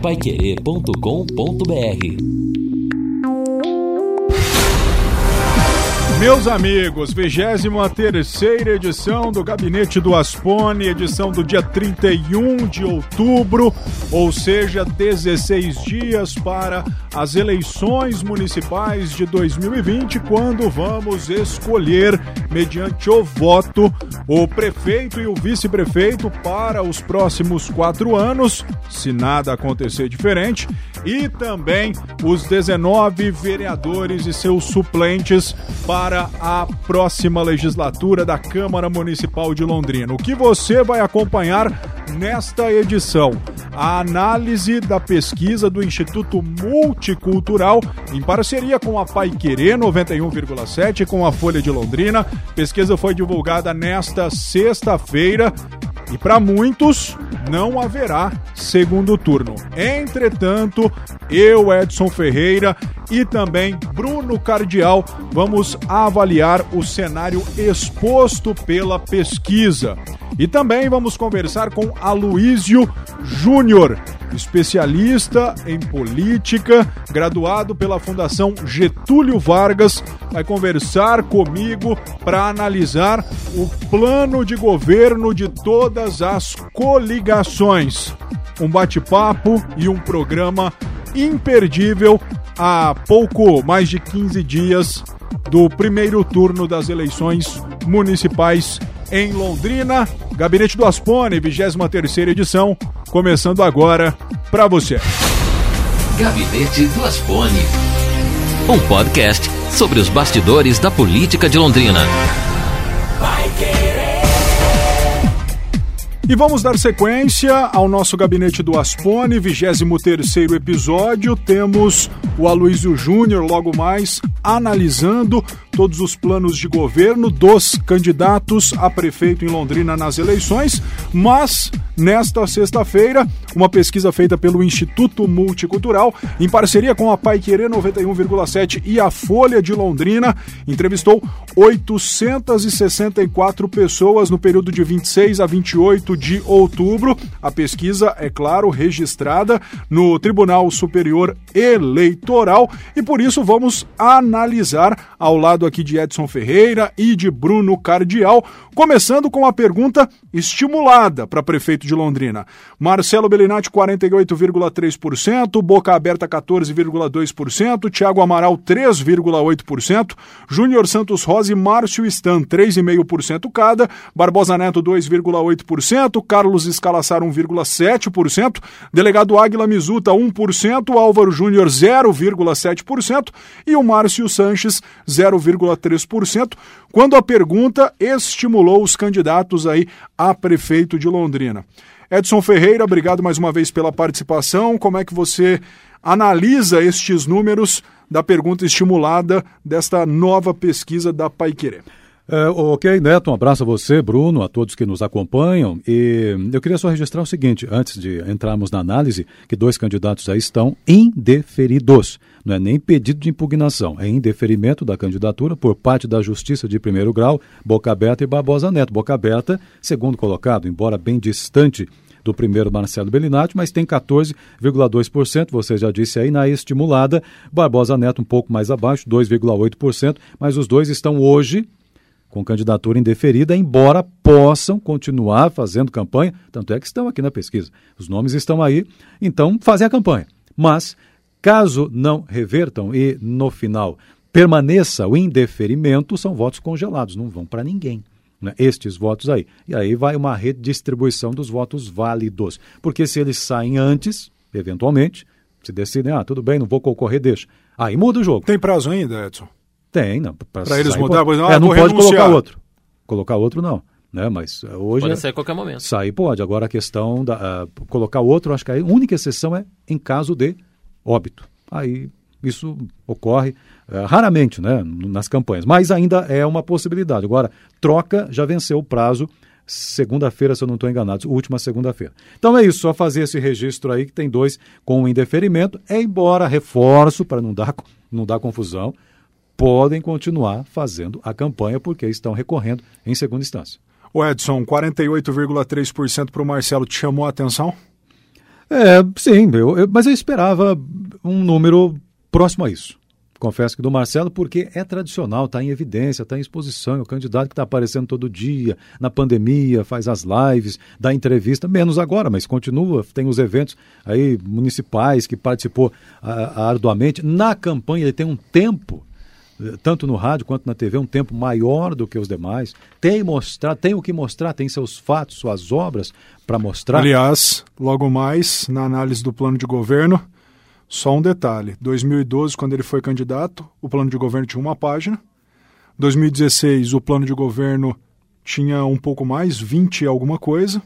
paiquerê.com.br Meus amigos, 23 terceira edição do Gabinete do Aspone, edição do dia 31 de outubro, ou seja, 16 dias para as eleições municipais de 2020, quando vamos escolher, mediante o voto, o prefeito e o vice-prefeito para os próximos quatro anos, se nada acontecer diferente, e também os 19 vereadores e seus suplentes para a próxima legislatura da Câmara Municipal de Londrina. O que você vai acompanhar nesta edição? A análise da pesquisa do Instituto Multicultural, em parceria com a Pai Querer 91,7 com a Folha de Londrina. Pesquisa foi divulgada nesta sexta-feira e para muitos não haverá segundo turno. Entretanto, eu, Edson Ferreira e também Bruno Cardial vamos avaliar o cenário exposto pela pesquisa. E também vamos conversar com Aloísio Júnior, especialista em política, graduado pela Fundação Getúlio Vargas, vai conversar comigo para analisar o plano de governo de todas as coligações. Um bate-papo e um programa imperdível há pouco mais de 15 dias do primeiro turno das eleições municipais em Londrina. Gabinete do Aspone, 23 edição, começando agora para você. Gabinete do Aspone. Um podcast sobre os bastidores da política de Londrina. E vamos dar sequência ao nosso gabinete do Aspone, 23 episódio. Temos o Aloysio Júnior logo mais analisando todos os planos de governo dos candidatos a prefeito em Londrina nas eleições, mas nesta sexta-feira, uma pesquisa feita pelo Instituto Multicultural, em parceria com a Pai Querer 91,7 e a Folha de Londrina, entrevistou 864 pessoas no período de 26 a 28 de outubro. A pesquisa, é claro, registrada no Tribunal Superior Eleitoral e por isso vamos analisar ao lado aqui de Edson Ferreira e de Bruno Cardial, começando com a pergunta estimulada para prefeito de Londrina. Marcelo Bellinati 48,3%, Boca Aberta 14,2%, Thiago Amaral 3,8%, Júnior Santos Rosa e Márcio Stan 3,5% cada, Barbosa Neto 2,8%, Carlos Escalaçar 1,7%, Delegado Águila Mizuta 1%, Álvaro Júnior 0,7% e o Márcio Sanches 0,3%, quando a pergunta estimulou os candidatos aí a prefeito de Londrina. Edson Ferreira, obrigado mais uma vez pela participação. Como é que você analisa estes números da pergunta estimulada desta nova pesquisa da Paiquerê? É, ok, Neto, um abraço a você, Bruno, a todos que nos acompanham. E eu queria só registrar o seguinte, antes de entrarmos na análise, que dois candidatos aí estão indeferidos. Não é nem pedido de impugnação, é indeferimento da candidatura por parte da Justiça de primeiro grau, Boca Aberta e Barbosa Neto. Boca Aberta, segundo colocado, embora bem distante do primeiro Marcelo Bellinati, mas tem 14,2%, você já disse aí, na estimulada. Barbosa Neto um pouco mais abaixo, 2,8%, mas os dois estão hoje com candidatura indeferida, embora possam continuar fazendo campanha, tanto é que estão aqui na pesquisa. Os nomes estão aí, então fazem a campanha. Mas, caso não revertam e, no final, permaneça o indeferimento, são votos congelados, não vão para ninguém. Né? Estes votos aí. E aí vai uma redistribuição dos votos válidos. Porque se eles saem antes, eventualmente, se decidem, ah, tudo bem, não vou concorrer, deixa. Aí muda o jogo. Tem prazo ainda, Edson? Tem, não. Para eles mudar, pode... não, é, não pode colocar outro. Colocar outro não. Né? Mas hoje. Pode sair a qualquer momento. Sair pode. Agora a questão da. Uh, colocar outro, acho que a única exceção é em caso de óbito. Aí isso ocorre uh, raramente né, nas campanhas, mas ainda é uma possibilidade. Agora, troca já venceu o prazo, segunda-feira, se eu não estou enganado, última segunda-feira. Então é isso, só fazer esse registro aí que tem dois com indeferimento, é embora reforço para não dar, não dar confusão podem continuar fazendo a campanha porque estão recorrendo em segunda instância. O Edson, 48,3% para o Marcelo te chamou a atenção? É, sim, eu, eu, mas eu esperava um número próximo a isso. Confesso que do Marcelo, porque é tradicional, está em evidência, está em exposição, é o candidato que está aparecendo todo dia, na pandemia, faz as lives, dá entrevista, menos agora, mas continua, tem os eventos aí municipais que participou arduamente. Na campanha ele tem um tempo, tanto no rádio quanto na TV, um tempo maior do que os demais. Tem mostrar, tem o que mostrar, tem seus fatos, suas obras para mostrar. Aliás, logo mais, na análise do plano de governo, só um detalhe: 2012, quando ele foi candidato, o plano de governo tinha uma página. 2016, o plano de governo tinha um pouco mais, 20 e alguma coisa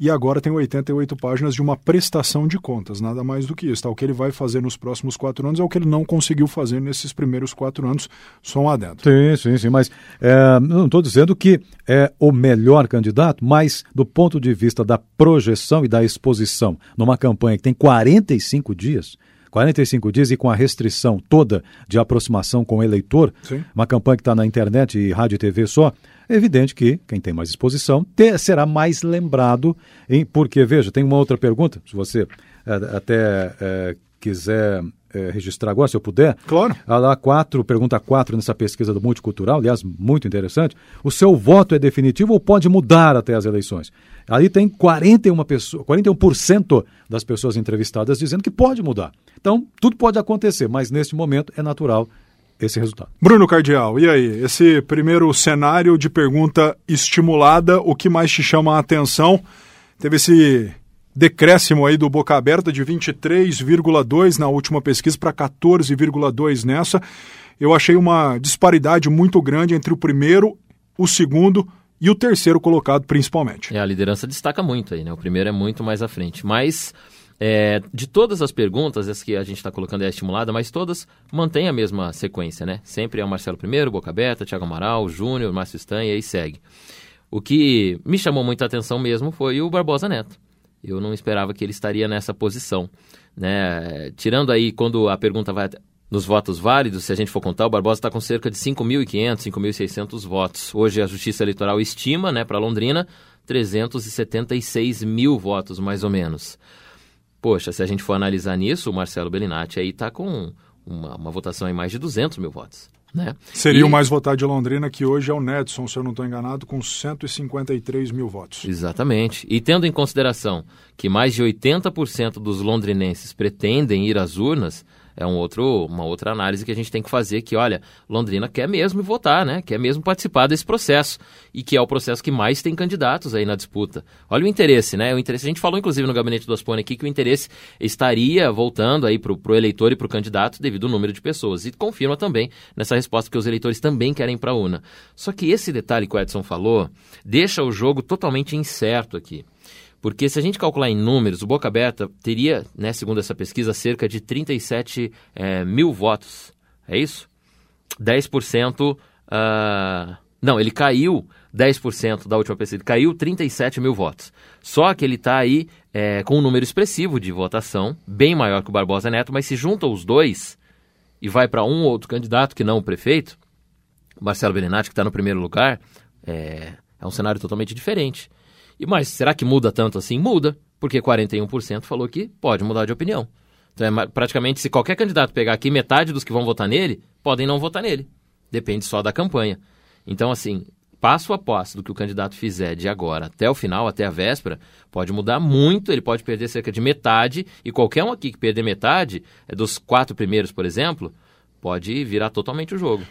e agora tem 88 páginas de uma prestação de contas, nada mais do que isso. Tá? O que ele vai fazer nos próximos quatro anos é o que ele não conseguiu fazer nesses primeiros quatro anos, só um adendo. Sim, sim, sim, mas é, não estou dizendo que é o melhor candidato, mas do ponto de vista da projeção e da exposição, numa campanha que tem 45 dias, 45 dias e com a restrição toda de aproximação com o eleitor, Sim. uma campanha que está na internet e rádio e TV só, é evidente que quem tem mais exposição ter, será mais lembrado, em, porque, veja, tem uma outra pergunta, se você é, até é, quiser é, registrar agora, se eu puder. Claro. A lá quatro, pergunta 4 nessa pesquisa do Multicultural, aliás, muito interessante. O seu voto é definitivo ou pode mudar até as eleições? Ali tem 41%, pessoa, 41 das pessoas entrevistadas dizendo que pode mudar. Então, tudo pode acontecer, mas neste momento é natural esse resultado. Bruno Cardial, e aí? Esse primeiro cenário de pergunta estimulada, o que mais te chama a atenção? Teve esse decréscimo aí do Boca Aberta de 23,2 na última pesquisa para 14,2 nessa. Eu achei uma disparidade muito grande entre o primeiro, o segundo e o terceiro colocado, principalmente. É, a liderança destaca muito aí, né? O primeiro é muito mais à frente. Mas é, de todas as perguntas, as que a gente está colocando é estimulada, mas todas mantêm a mesma sequência, né? Sempre é o Marcelo primeiro, Boca Aberta, Thiago Amaral, Júnior, Márcio Stan e aí segue. O que me chamou muita atenção mesmo foi o Barbosa Neto. Eu não esperava que ele estaria nessa posição. Né? Tirando aí quando a pergunta vai nos votos válidos, se a gente for contar, o Barbosa está com cerca de 5.500, 5.600 votos. Hoje a Justiça Eleitoral estima, né, para Londrina, 376 mil votos, mais ou menos. Poxa, se a gente for analisar nisso, o Marcelo Bellinati aí está com uma, uma, votação em mais de 200 mil votos. Né? Seria e... o mais votado de Londrina, que hoje é o Nedson, se eu não estou enganado, com 153 mil votos. Exatamente. E tendo em consideração que mais de 80% dos londrinenses pretendem ir às urnas, é um outro, uma outra análise que a gente tem que fazer, que, olha, Londrina quer mesmo votar, né? Quer mesmo participar desse processo. E que é o processo que mais tem candidatos aí na disputa. Olha o interesse, né? O interesse, a gente falou, inclusive, no gabinete do Aspone aqui, que o interesse estaria voltando aí para o eleitor e para o candidato devido ao número de pessoas. E confirma também nessa resposta que os eleitores também querem para a urna. Só que esse detalhe que o Edson falou deixa o jogo totalmente incerto aqui. Porque se a gente calcular em números, o Boca Aberta teria, né, segundo essa pesquisa, cerca de 37 é, mil votos. É isso? 10%. Uh... Não, ele caiu 10% da última pesquisa, ele caiu 37 mil votos. Só que ele está aí é, com um número expressivo de votação, bem maior que o Barbosa Neto, mas se junta os dois e vai para um outro candidato que não o prefeito, Marcelo Belinati, que está no primeiro lugar, é, é um cenário totalmente diferente. E mas será que muda tanto assim? Muda, porque 41% falou que pode mudar de opinião. Então é praticamente se qualquer candidato pegar aqui metade dos que vão votar nele, podem não votar nele. Depende só da campanha. Então assim, passo a passo do que o candidato fizer de agora até o final, até a véspera, pode mudar muito, ele pode perder cerca de metade, e qualquer um aqui que perder metade, é dos quatro primeiros, por exemplo, pode virar totalmente o jogo.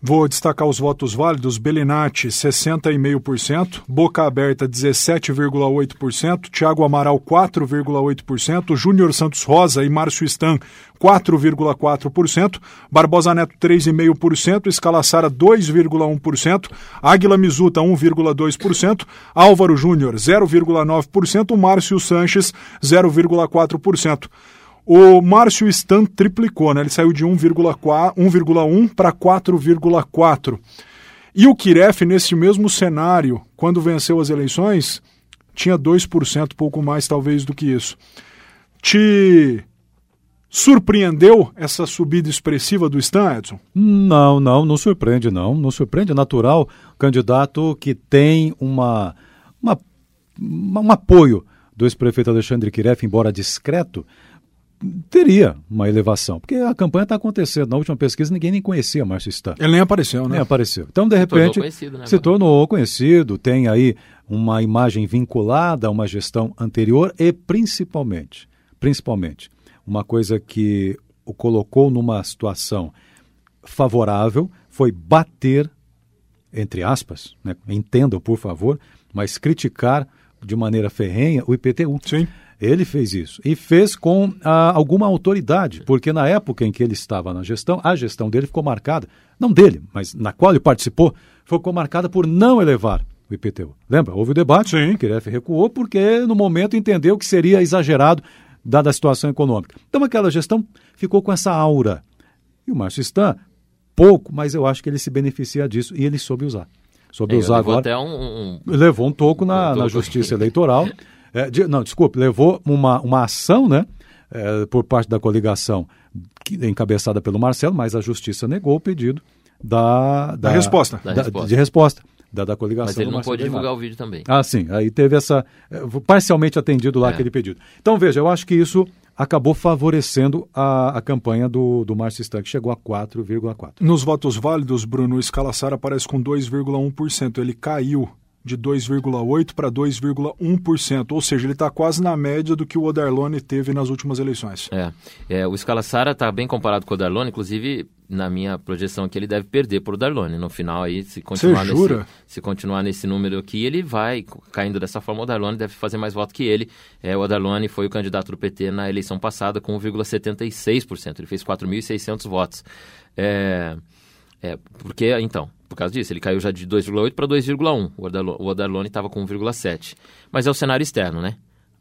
Vou destacar os votos válidos: Belinati, 60,5%, Boca Aberta, 17,8%, Tiago Amaral, 4,8%, Júnior Santos Rosa e Márcio Stan, 4,4%, Barbosa Neto, 3,5%, Escalaçara, 2,1%, Águila Mizuta, 1,2%, Álvaro Júnior, 0,9%, Márcio Sanches, 0,4%. O Márcio Stan triplicou, né? Ele saiu de 1,1 para 4,4. E o Kiref, nesse mesmo cenário, quando venceu as eleições, tinha 2%, pouco mais talvez do que isso. Te surpreendeu essa subida expressiva do Stan, Edson? Não, não, não surpreende, não. Não surpreende, é natural. Candidato que tem uma, uma um apoio do ex-prefeito Alexandre Kiref, embora discreto, teria uma elevação, porque a campanha está acontecendo. Na última pesquisa, ninguém nem conhecia Márcio Stan. Ele nem apareceu, né? Nem apareceu. Então, de repente, né, se tornou conhecido, tem aí uma imagem vinculada a uma gestão anterior e, principalmente, principalmente, uma coisa que o colocou numa situação favorável foi bater, entre aspas, né? entendam, por favor, mas criticar de maneira ferrenha o IPTU. Sim. Ele fez isso. E fez com ah, alguma autoridade, porque na época em que ele estava na gestão, a gestão dele ficou marcada, não dele, mas na qual ele participou, ficou marcada por não elevar o IPTU. Lembra? Houve o debate, Sim. o Kiref recuou, porque no momento entendeu que seria exagerado, dada a situação econômica. Então aquela gestão ficou com essa aura. E o Márcio Stan, pouco, mas eu acho que ele se beneficia disso e ele soube usar. Soube É, usar levou agora. até um, um- Levou um toco na, Um toco. na justiça eleitoral. É, de- não, desculpe, levou uma, uma ação, né? é, por parte da coligação que- encabeçada pelo Marcelo, mas a justiça negou o pedido da, Da resposta. Da da- resposta. de resposta da, da coligação. Mas ele não pôde divulgar o vídeo também. Ah, sim. Aí teve essa. eh, parcialmente atendido lá É. aquele pedido. Então, veja, eu acho que isso acabou favorecendo a, a campanha do, do Márcio Stan, que chegou a 4,4. Nos votos válidos, Bruno, o Escalaçar aparece com 2,1%. Ele caiu de 2,8% para 2,1%. Ou seja, ele está quase na média do que o Odarlone teve nas últimas eleições. É, é, o Scala Sara está bem comparado com o Darlone, inclusive na minha projeção aqui ele deve perder para o Darlone. No final aí, se continuar, nesse, se continuar nesse número aqui, ele vai caindo dessa forma. O Darlone deve fazer mais voto que ele. É, o Darlone foi o candidato do PT na eleição passada com 1,76%. Ele fez 4.600 votos. É, é, porque, então, por causa disso, ele caiu já de 2,8 para 2,1. O Odarlo- O Odarlone estava com 1,7. Mas é o cenário externo, né?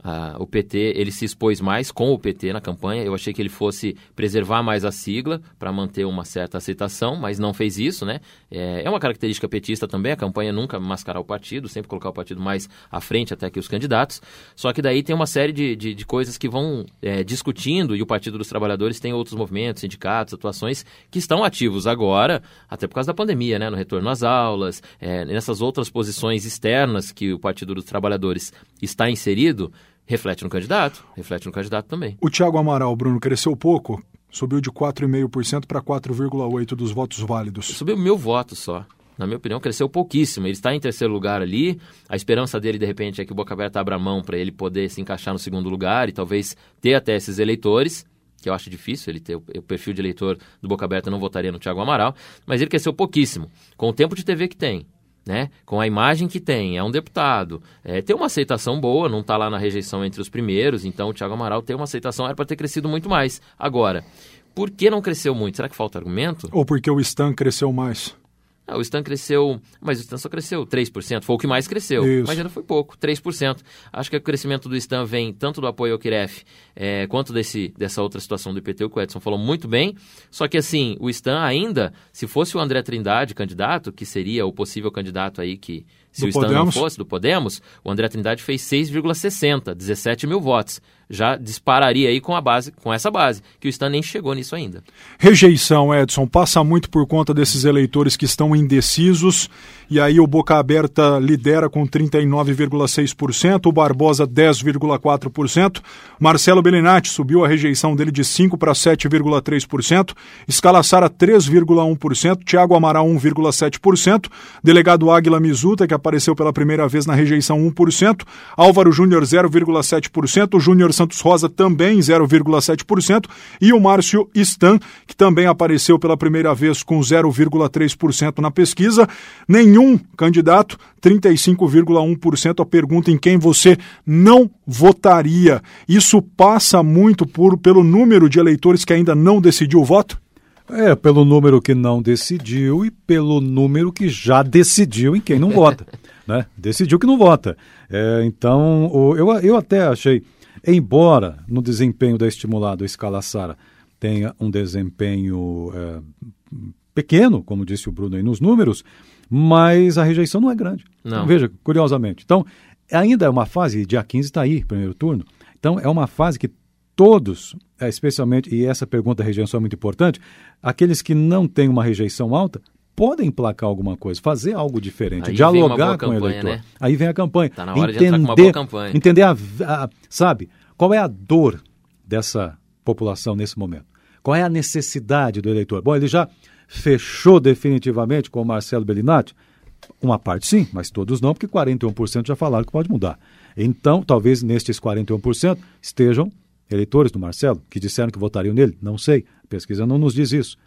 Ah, o PT, ele se expôs mais com o PT na campanha. Eu achei que ele fosse preservar mais a sigla para manter uma certa aceitação, mas não fez isso, né? É, é uma característica petista também, a campanha nunca mascarar o partido, sempre colocar o partido mais à frente até que os candidatos. Só que daí tem uma série de, de, de coisas que vão é, discutindo, e o Partido dos Trabalhadores tem outros movimentos, sindicatos, atuações que estão ativos agora, até por causa da pandemia, né? No retorno às aulas, é, nessas outras posições externas que o Partido dos Trabalhadores está inserido, reflete no candidato, reflete no candidato também. O Tiago Amaral, Bruno, cresceu pouco, subiu de 4,5% para 4,8% dos votos válidos. Subiu mil votos só. Na minha opinião, cresceu pouquíssimo. Ele está em terceiro lugar ali. A esperança dele, de repente, é que o Boca Aberta abra mão para ele poder se encaixar no segundo lugar e talvez ter até esses eleitores, que eu acho difícil ele ter o, perfil de eleitor do Boca Aberta, não votaria no Thiago Amaral, mas ele cresceu pouquíssimo. Com o tempo de TV que tem, né? Com a imagem que tem, é um deputado, é, tem uma aceitação boa, não está lá na rejeição entre os primeiros, então o Thiago Amaral tem uma aceitação, era para ter crescido muito mais. Agora, por que não cresceu muito? Será que falta argumento? Ou porque o Stan cresceu mais? Ah, o Stan cresceu, mas o Stan só cresceu 3%, foi o que mais cresceu, Isso. mas ainda foi pouco, 3%. Acho que o crescimento do Stan vem tanto do apoio ao Kiref, eh, quanto desse, dessa outra situação do IPTU, que o Edson falou muito bem, só que assim, o Stan ainda, se fosse o André Trindade candidato, que seria o possível candidato aí que, se Do o Stan não Podemos? fosse, do Podemos, o André Trindade fez 6,60, 17 mil votos. Já dispararia aí com a base, com essa base, que o Stan nem chegou nisso ainda. Rejeição, Edson, passa muito por conta desses eleitores que estão indecisos. E aí o Boca Aberta lidera com 39,6%, o Barbosa 10,4%, Marcelo Bellinati subiu a rejeição dele de 5 para 7,3%, Escalassara 3,1%, Thiago Amaral 1,7%, delegado Águila Mizuta, que apareceu pela primeira vez na rejeição 1%, Álvaro Júnior 0,7%, Júnior Santos Rosa também 0,7% e o Márcio Stan, que também apareceu pela primeira vez com 0,3% na pesquisa. Nenhum candidato, 35,1% a pergunta em quem você não votaria. Isso passa muito por, pelo número de eleitores que ainda não decidiu o voto? É, pelo número que não decidiu e pelo número que já decidiu em quem não vota. né? Decidiu que não vota. É, então, eu, eu até achei, embora no desempenho da estimulada o Escala Sara tenha um desempenho é, pequeno, como disse o Bruno aí nos números, mas a rejeição não é grande. Não. Veja, curiosamente. Então, ainda é uma fase, dia 15 está aí, primeiro turno. Então, é uma fase que todos, é, especialmente, e essa pergunta da rejeição é muito importante, aqueles que não têm uma rejeição alta podem emplacar alguma coisa, fazer algo diferente, Aí dialogar com campanha, o eleitor. né? Aí vem a campanha. Tá na hora de entrar com uma boa campanha. Entender a, a, sabe, qual é a dor dessa população nesse momento? Qual é a necessidade do eleitor? Bom, ele já fechou definitivamente com o Marcelo Bellinati? Uma parte sim, mas todos não, porque 41% já falaram que pode mudar. Então, talvez nestes 41% estejam eleitores do Marcelo, que disseram que votariam nele. Não sei, a pesquisa não nos diz isso.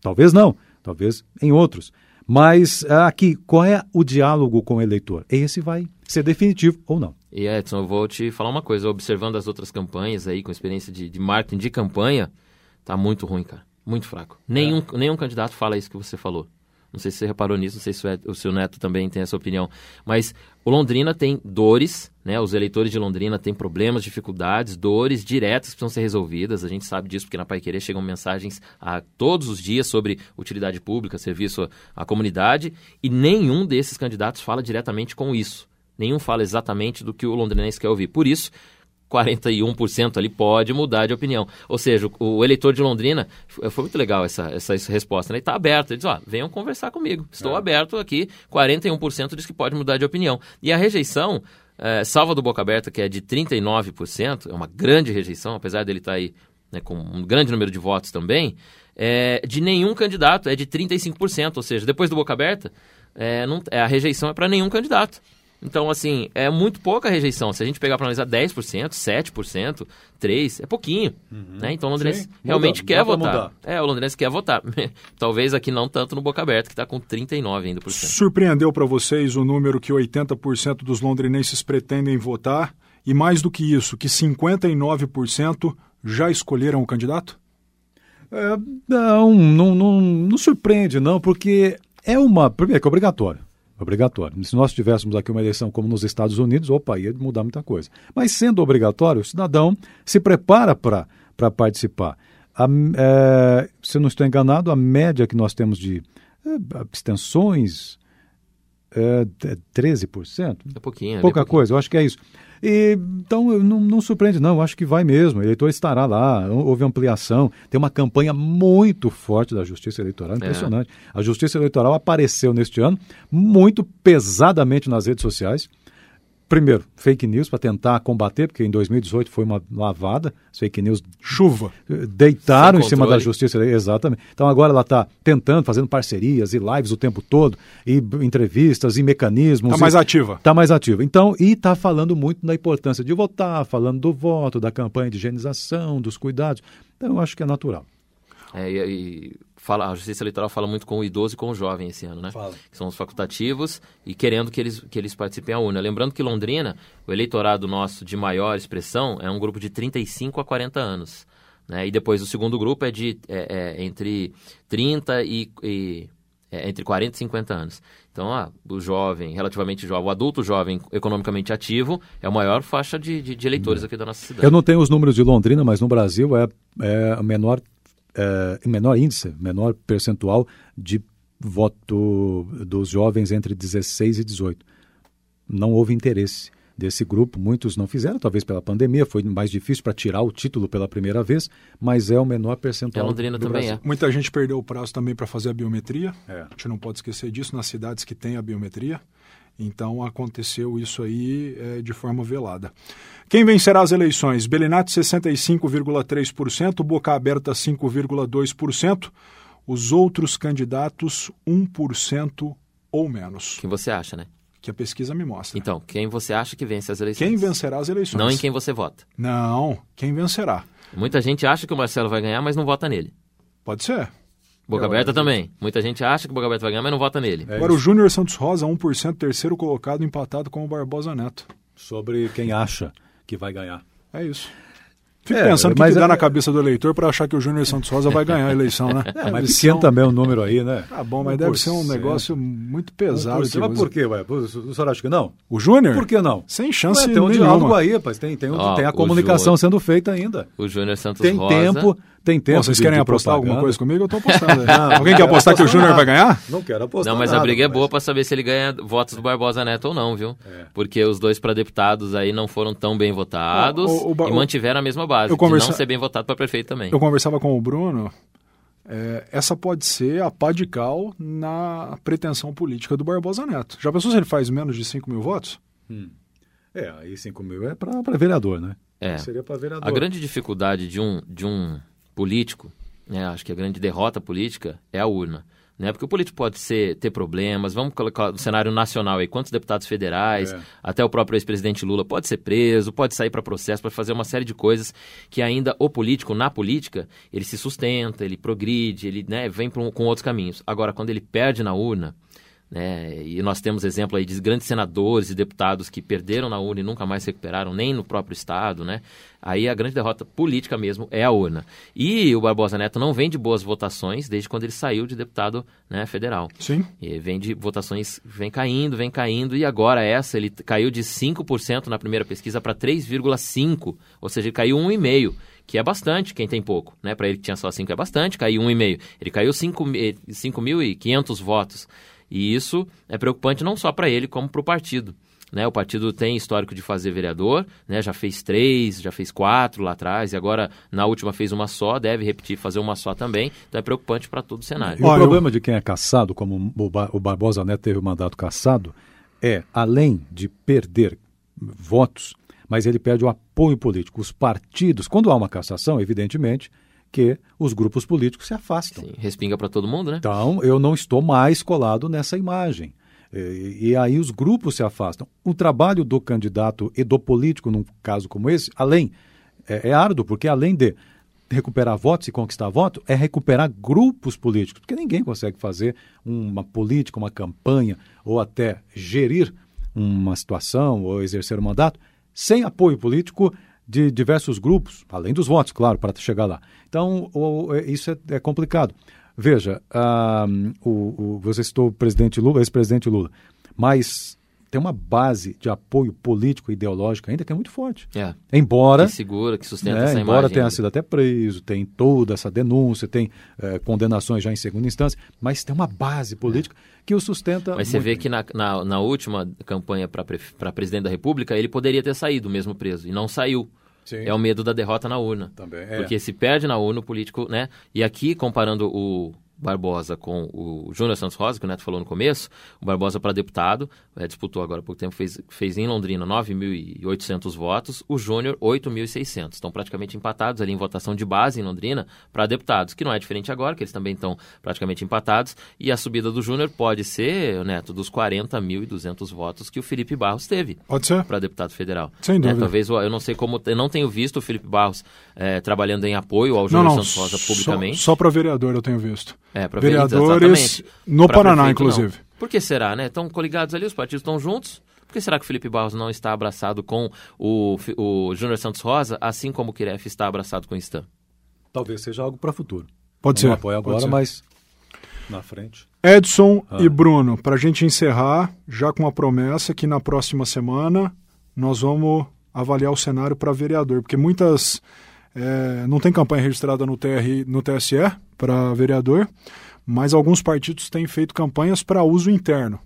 Talvez não, talvez em outros. Mas aqui, qual é o diálogo com o eleitor? Esse vai ser definitivo ou não. E Edson, eu vou te falar uma coisa, observando as outras campanhas aí, com experiência de, de marketing de campanha, tá muito ruim, cara. Muito fraco. Nenhum, é. nenhum candidato fala isso que você falou. Não sei se você reparou nisso, não sei se o seu neto também tem essa opinião. Mas o Londrina tem dores, né? Os eleitores de Londrina têm problemas, dificuldades, dores diretas que precisam ser resolvidas. A gente sabe disso porque na Pai Querer chegam mensagens a todos os dias sobre utilidade pública, serviço à comunidade, e nenhum desses candidatos fala diretamente com isso. Nenhum fala exatamente do que o londrinense quer ouvir. Por isso, 41% ali pode mudar de opinião. Ou seja, o, o, eleitor de Londrina, foi muito legal essa, essa, essa resposta, né? Ele está aberto, ele diz, ó, venham conversar comigo, estou é. aberto aqui, 41% diz que pode mudar de opinião. E a rejeição, é, salva do Boca Aberta, que é de 39%, é uma grande rejeição, apesar dele estar tá aí né, com um grande número de votos também, é, de nenhum candidato, é de 35%, ou seja, depois do Boca Aberta, é, não, é, a rejeição é para nenhum candidato. Então, assim, é muito pouca rejeição. Se a gente pegar para analisar 10%, 7%, 3%, é pouquinho. Uhum. Né? Então o londrinense Sim, realmente muda, quer votar. É, o londrinense quer votar. Talvez aqui não tanto no Boca Aberta, que está com 39% ainda por cento. Surpreendeu para vocês o número que 80% dos londrinenses pretendem votar? E mais do que isso, que 59% já escolheram o candidato? É, não, não, não, não surpreende, não, porque é uma. Primeiro, que é obrigatório. Obrigatório. Se nós tivéssemos aqui uma eleição como nos Estados Unidos, opa, ia mudar muita coisa. Mas sendo obrigatório, o cidadão se prepara para participar. A, é, se eu não estou enganado, a média que nós temos de é, abstenções é, é 13%. É pouquinho. Pouca é pouquinho. coisa, eu acho que é isso. E, então, não, não surpreende, não. Eu acho que vai mesmo. O eleitor estará lá. Houve ampliação. Tem uma campanha muito forte da Justiça Eleitoral. Impressionante. É. A Justiça Eleitoral apareceu neste ano muito pesadamente nas redes sociais primeiro, fake news para tentar combater, porque em 2018 foi uma lavada, as fake news. Chuva. Deitaram em cima da justiça. Exatamente. Então agora ela está tentando, fazendo parcerias e lives o tempo todo, e entrevistas e mecanismos. Está mais ativa. Está mais ativa. Então, e está falando muito da importância de votar, falando do voto, da campanha de higienização, dos cuidados. Então, eu acho que é natural. É, e, e fala, a Justiça Eleitoral fala muito com o idoso e com o jovem esse ano, né? Fala. Que são os facultativos e querendo que eles, que eles participem à urna. Lembrando que Londrina, o eleitorado nosso de maior expressão é um grupo de 35 a 40 anos. Né? E depois o segundo grupo é de é, é, entre 30 e, e é, entre 40 e 50 anos. Então, ah, o jovem, relativamente jovem, o adulto jovem economicamente ativo é a maior faixa de, de, de eleitores aqui da nossa cidade. Eu não tenho os números de Londrina, mas no Brasil é, é a menor é, menor índice, menor percentual de voto dos jovens entre 16 e 18. Não houve interesse desse grupo, muitos não fizeram, talvez pela pandemia, foi mais difícil para tirar o título pela primeira vez, mas é o menor percentual. É Londrina também Brasil. é. Muita gente perdeu o prazo também para fazer a biometria. É. A gente não pode esquecer disso nas cidades que têm a biometria. Então aconteceu isso aí é, de forma velada. Quem vencerá as eleições? Belinati 65,3%, Boca Aberta 5,2%, os outros candidatos 1% ou menos. Quem você acha, né? Que a pesquisa me mostra. Então, quem você acha que vence as eleições? Quem vencerá as eleições? Não em quem você vota. Não, quem vencerá. Muita gente acha que o Marcelo vai ganhar, mas não vota nele. Pode ser. Boca Aberta também. Muita gente acha que o Boca Aberta vai ganhar, mas não vota nele. É Agora, o Júnior Santos Rosa, 1%, terceiro colocado, empatado com o Barbosa Neto. Sobre quem acha que vai ganhar. É isso. Fico é, pensando o que, que dá é... na cabeça do eleitor para achar que o Júnior Santos Rosa vai ganhar a eleição, né? É, mas pequeno um... também o um número aí, né? Tá bom, mas deve ser um negócio muito pesado. Um mas por quê, ué? O senhor acha que não? O Júnior? Por que não? Sem chance ué, Tem um diálogo aí, rapaz. Tem, tem, um, tem a comunicação sendo feita ainda. O Júnior Santos tem Rosa... Tem tempo tem tempo. Bom, vocês querem apostar alguma coisa comigo? Eu estou apostando. Não, Alguém quer apostar que o Júnior vai ganhar? Não quero apostar. Não, mas nada, a briga é boa para saber se ele ganha votos do Barbosa Neto ou não, viu? É. Porque os dois para deputados aí não foram tão bem votados o, o, o, e mantiveram a mesma base, conversa... de não ser bem votado para prefeito também. Eu conversava com o Bruno é, essa pode ser a pá de cal na pretensão política do Barbosa Neto. Já pensou se ele faz menos de 5 mil votos? Hum. É, aí 5 mil é para vereador, né? É. Seria para vereador. A grande dificuldade de um, de um político, né, acho que a grande derrota política é a urna. Né? Porque o político pode ser, ter problemas, vamos colocar no cenário nacional aí, quantos deputados federais, é. até o próprio ex-presidente Lula pode ser preso, pode sair para processo, pode fazer uma série de coisas que ainda o político, na política, ele se sustenta, ele progride, ele né, vem um, com outros caminhos. Agora, quando ele perde na urna, né? E nós temos exemplo aí de grandes senadores e deputados que perderam na urna e nunca mais se recuperaram, nem no próprio Estado. Né? Aí a grande derrota política mesmo é a urna. E o Barbosa Neto não vem de boas votações desde quando ele saiu de deputado né, federal. Sim. E vem de votações, vem caindo, vem caindo, e agora essa, ele caiu de 5% na primeira pesquisa para 3,5%, ou seja, ele caiu 1,5% que é bastante, quem tem pouco, né? Para ele que tinha só 5 é bastante, caiu 1,5. Ele caiu 5.500 votos. E isso é preocupante não só para ele, como para o partido. Né, o partido tem histórico de fazer vereador, né, já fez três, já fez quatro lá atrás, e agora na última fez uma só, deve repetir, fazer uma só também, então é preocupante para todo o cenário. E o problema de quem é caçado, como o Barbosa Neto teve o mandato caçado, é, além de perder votos, mas ele perde o apoio político. Os partidos, quando há uma cassação, evidentemente, que os grupos políticos se afastam. Sim, respinga para todo mundo, né? Então, eu não estou mais colado nessa imagem. E, e, aí os grupos se afastam. O trabalho do candidato e do político, num caso como esse, além, é, é árduo, porque além de recuperar votos e conquistar votos, é recuperar grupos políticos, porque ninguém consegue fazer uma política, uma campanha, ou até gerir uma situação ou exercer um mandato sem apoio político de diversos grupos, além dos votos, claro, para chegar lá. Então, o, é, isso é, é, complicado. Veja, uh, o, o, você citou o presidente Lula, ex-presidente Lula, mas tem uma base de apoio político e ideológico ainda que é muito forte. É. Embora. Que segura, que sustenta né, essa embora imagem. tenha sido até preso, tem toda essa denúncia, tem é, condenações já em segunda instância, mas tem uma base política é. que o sustenta. Mas você vê que na, na, na última campanha para pre, presidente da República, ele poderia ter saído mesmo preso, e não saiu. Sim. É o medo da derrota na urna. Também é. Porque se perde na urna o político, né? E aqui, comparando o, Barbosa com o Júnior Santos Rosa, que o Neto falou no começo, o Barbosa para deputado, é, disputou agora há pouco tempo, fez, fez em Londrina 9.800 votos, o Júnior 8.600. Estão praticamente empatados ali em votação de base em Londrina para deputados, que não é diferente agora, que eles também estão praticamente empatados, e a subida do Júnior pode ser, Neto, dos 40.200 votos que o Felipe Barros teve. Para deputado federal. Sem né, dúvida. Talvez, eu não sei como, eu não tenho visto o Felipe Barros é, trabalhando em apoio ao Júnior Santos Rosa publicamente. Só, só para vereador eu tenho visto. É, para vereadores no pra Paraná, prefeito, inclusive. Não. Por que será, né? Estão coligados ali, os partidos estão juntos. Por que será que o Felipe Barros não está abraçado com o, o Júnior Santos Rosa, assim como o Kiref está abraçado com o Stan? Talvez seja algo para o futuro. Pode ser. Não apoio agora, mas na frente. Edson ah. e Bruno, para a gente encerrar, já com a promessa que na próxima semana nós vamos avaliar o cenário para vereador, porque muitas. É, não tem campanha registrada no, TR, no TSE para vereador, mas alguns partidos têm feito campanhas para uso interno.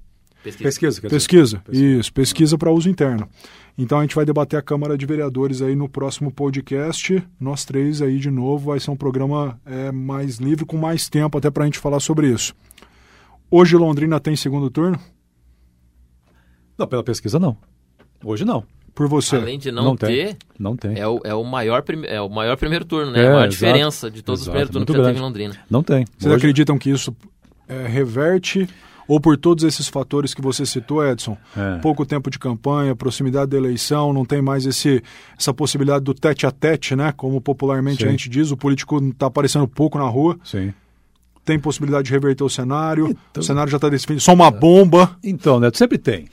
Pesquisa. Pesquisa, pesquisa, pesquisa. isso, pesquisa para uso interno. Então a gente vai debater a Câmara de Vereadores aí no próximo podcast. Nós três aí de novo, vai ser um programa é, mais livre, com mais tempo até para a gente falar sobre isso. Hoje Londrina tem segundo turno? Não, pela pesquisa não. Hoje não por você. Além de não, não ter, tem. não tem. É o, é o, maior, é o maior primeiro turno, né? É, a maior diferença de todos exato, os primeiros turnos que já teve em Londrina. Não tem. Vocês Hoje... acreditam que isso é, reverte ou por todos esses fatores que você citou, Edson, é. pouco tempo de campanha, proximidade da eleição, não tem mais esse, essa possibilidade do tete a tete, né? Como popularmente Sim. a gente diz, o político está aparecendo pouco na rua. Sim tem possibilidade de reverter o cenário, então, o cenário já está definido, só uma bomba. Então, Neto, sempre tem.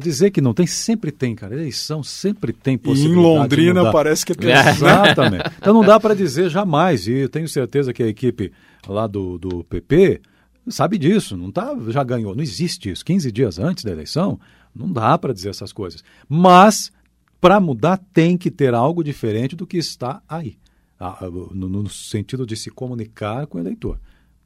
Dizer que não tem, sempre tem, cara. Eleição sempre tem possibilidade. E em Londrina parece que é pior. Exatamente. Então não dá para dizer jamais, e tenho certeza que a equipe lá do, do PP sabe disso, não tá, já ganhou. Não existe isso. 15 dias antes da eleição, não dá para dizer essas coisas. Mas, para mudar, tem que ter algo diferente do que está aí. No, no sentido de se comunicar com o eleitor.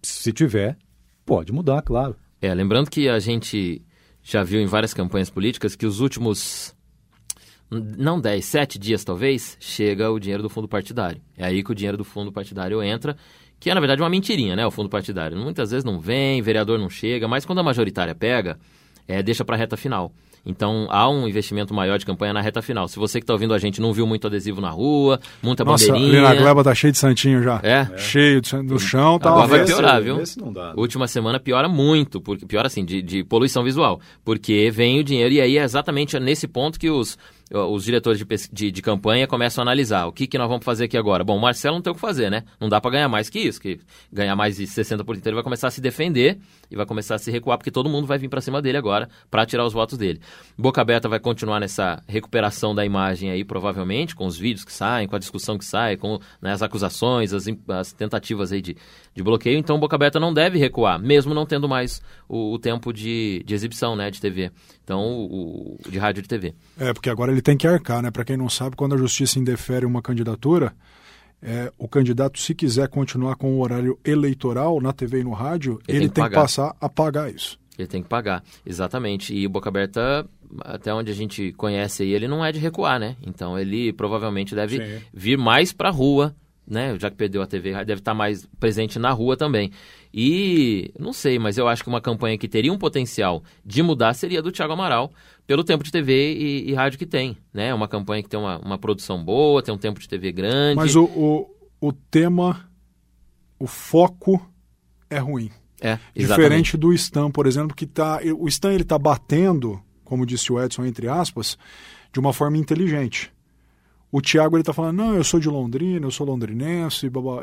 Se tiver, pode mudar, claro. É, lembrando que a gente já viu em várias campanhas políticas que os últimos não 10, 7 dias talvez, chega o dinheiro do fundo partidário. É aí que o dinheiro do fundo partidário entra, que é na verdade uma mentirinha, né? O fundo partidário. Muitas vezes não vem, vereador não chega, mas quando a majoritária pega, é, deixa para a reta final. Então há um investimento maior de campanha na reta final. Se você que está ouvindo a gente não viu muito adesivo na rua, muita Nossa, bandeirinha. Nossa, a Gleba tá cheio de santinho já. É? é. Cheio de, do chão. Tá Agora vai piorar, viu? Esse não dá, né? Última semana piora muito, porque piora assim, de, de poluição visual. Porque vem o dinheiro e aí é exatamente nesse ponto que os os diretores de, de, de, campanha começam a analisar o que, que nós vamos fazer aqui agora. Bom, o Marcelo não tem o que fazer, né? Não dá para ganhar mais que isso, que ganhar mais de 60% ele vai começar a se defender e vai começar a se recuar, porque todo mundo vai vir para cima dele agora para tirar os votos dele. Boca Aberta vai continuar nessa recuperação da imagem aí, provavelmente, com os vídeos que saem, com a discussão que sai, com né, as acusações, as, as tentativas aí de, de bloqueio. Então, Boca Aberta não deve recuar, mesmo não tendo mais o, o tempo de, de exibição, né, de TV. Então, o, de rádio e de TV. É, porque agora ele tem que arcar, né? Para quem não sabe, quando a justiça indefere uma candidatura, é, o candidato, se quiser continuar com o horário eleitoral na TV e no rádio, ele, ele tem, que, tem que, passar a pagar isso. Ele tem que pagar, exatamente. E Boca Aberta, até onde a gente conhece aí, ele não é de recuar, né? Então ele provavelmente deve Sim. vir mais para a rua, né? Já que perdeu a TV, deve estar mais presente na rua também. E não sei, mas eu acho que uma campanha que teria um potencial de mudar seria do Thiago Amaral, pelo tempo de TV e, e rádio que tem. Né? Uma campanha que tem uma, uma, produção boa, tem um tempo de TV grande. Mas o, o, o tema, o foco é ruim. É, Diferente do Stan, por exemplo, que tá. O Stan ele está batendo, como disse o Edson, entre aspas, de uma forma inteligente. O Thiago ele tá falando, não, eu sou de Londrina, eu sou londrinense, babá.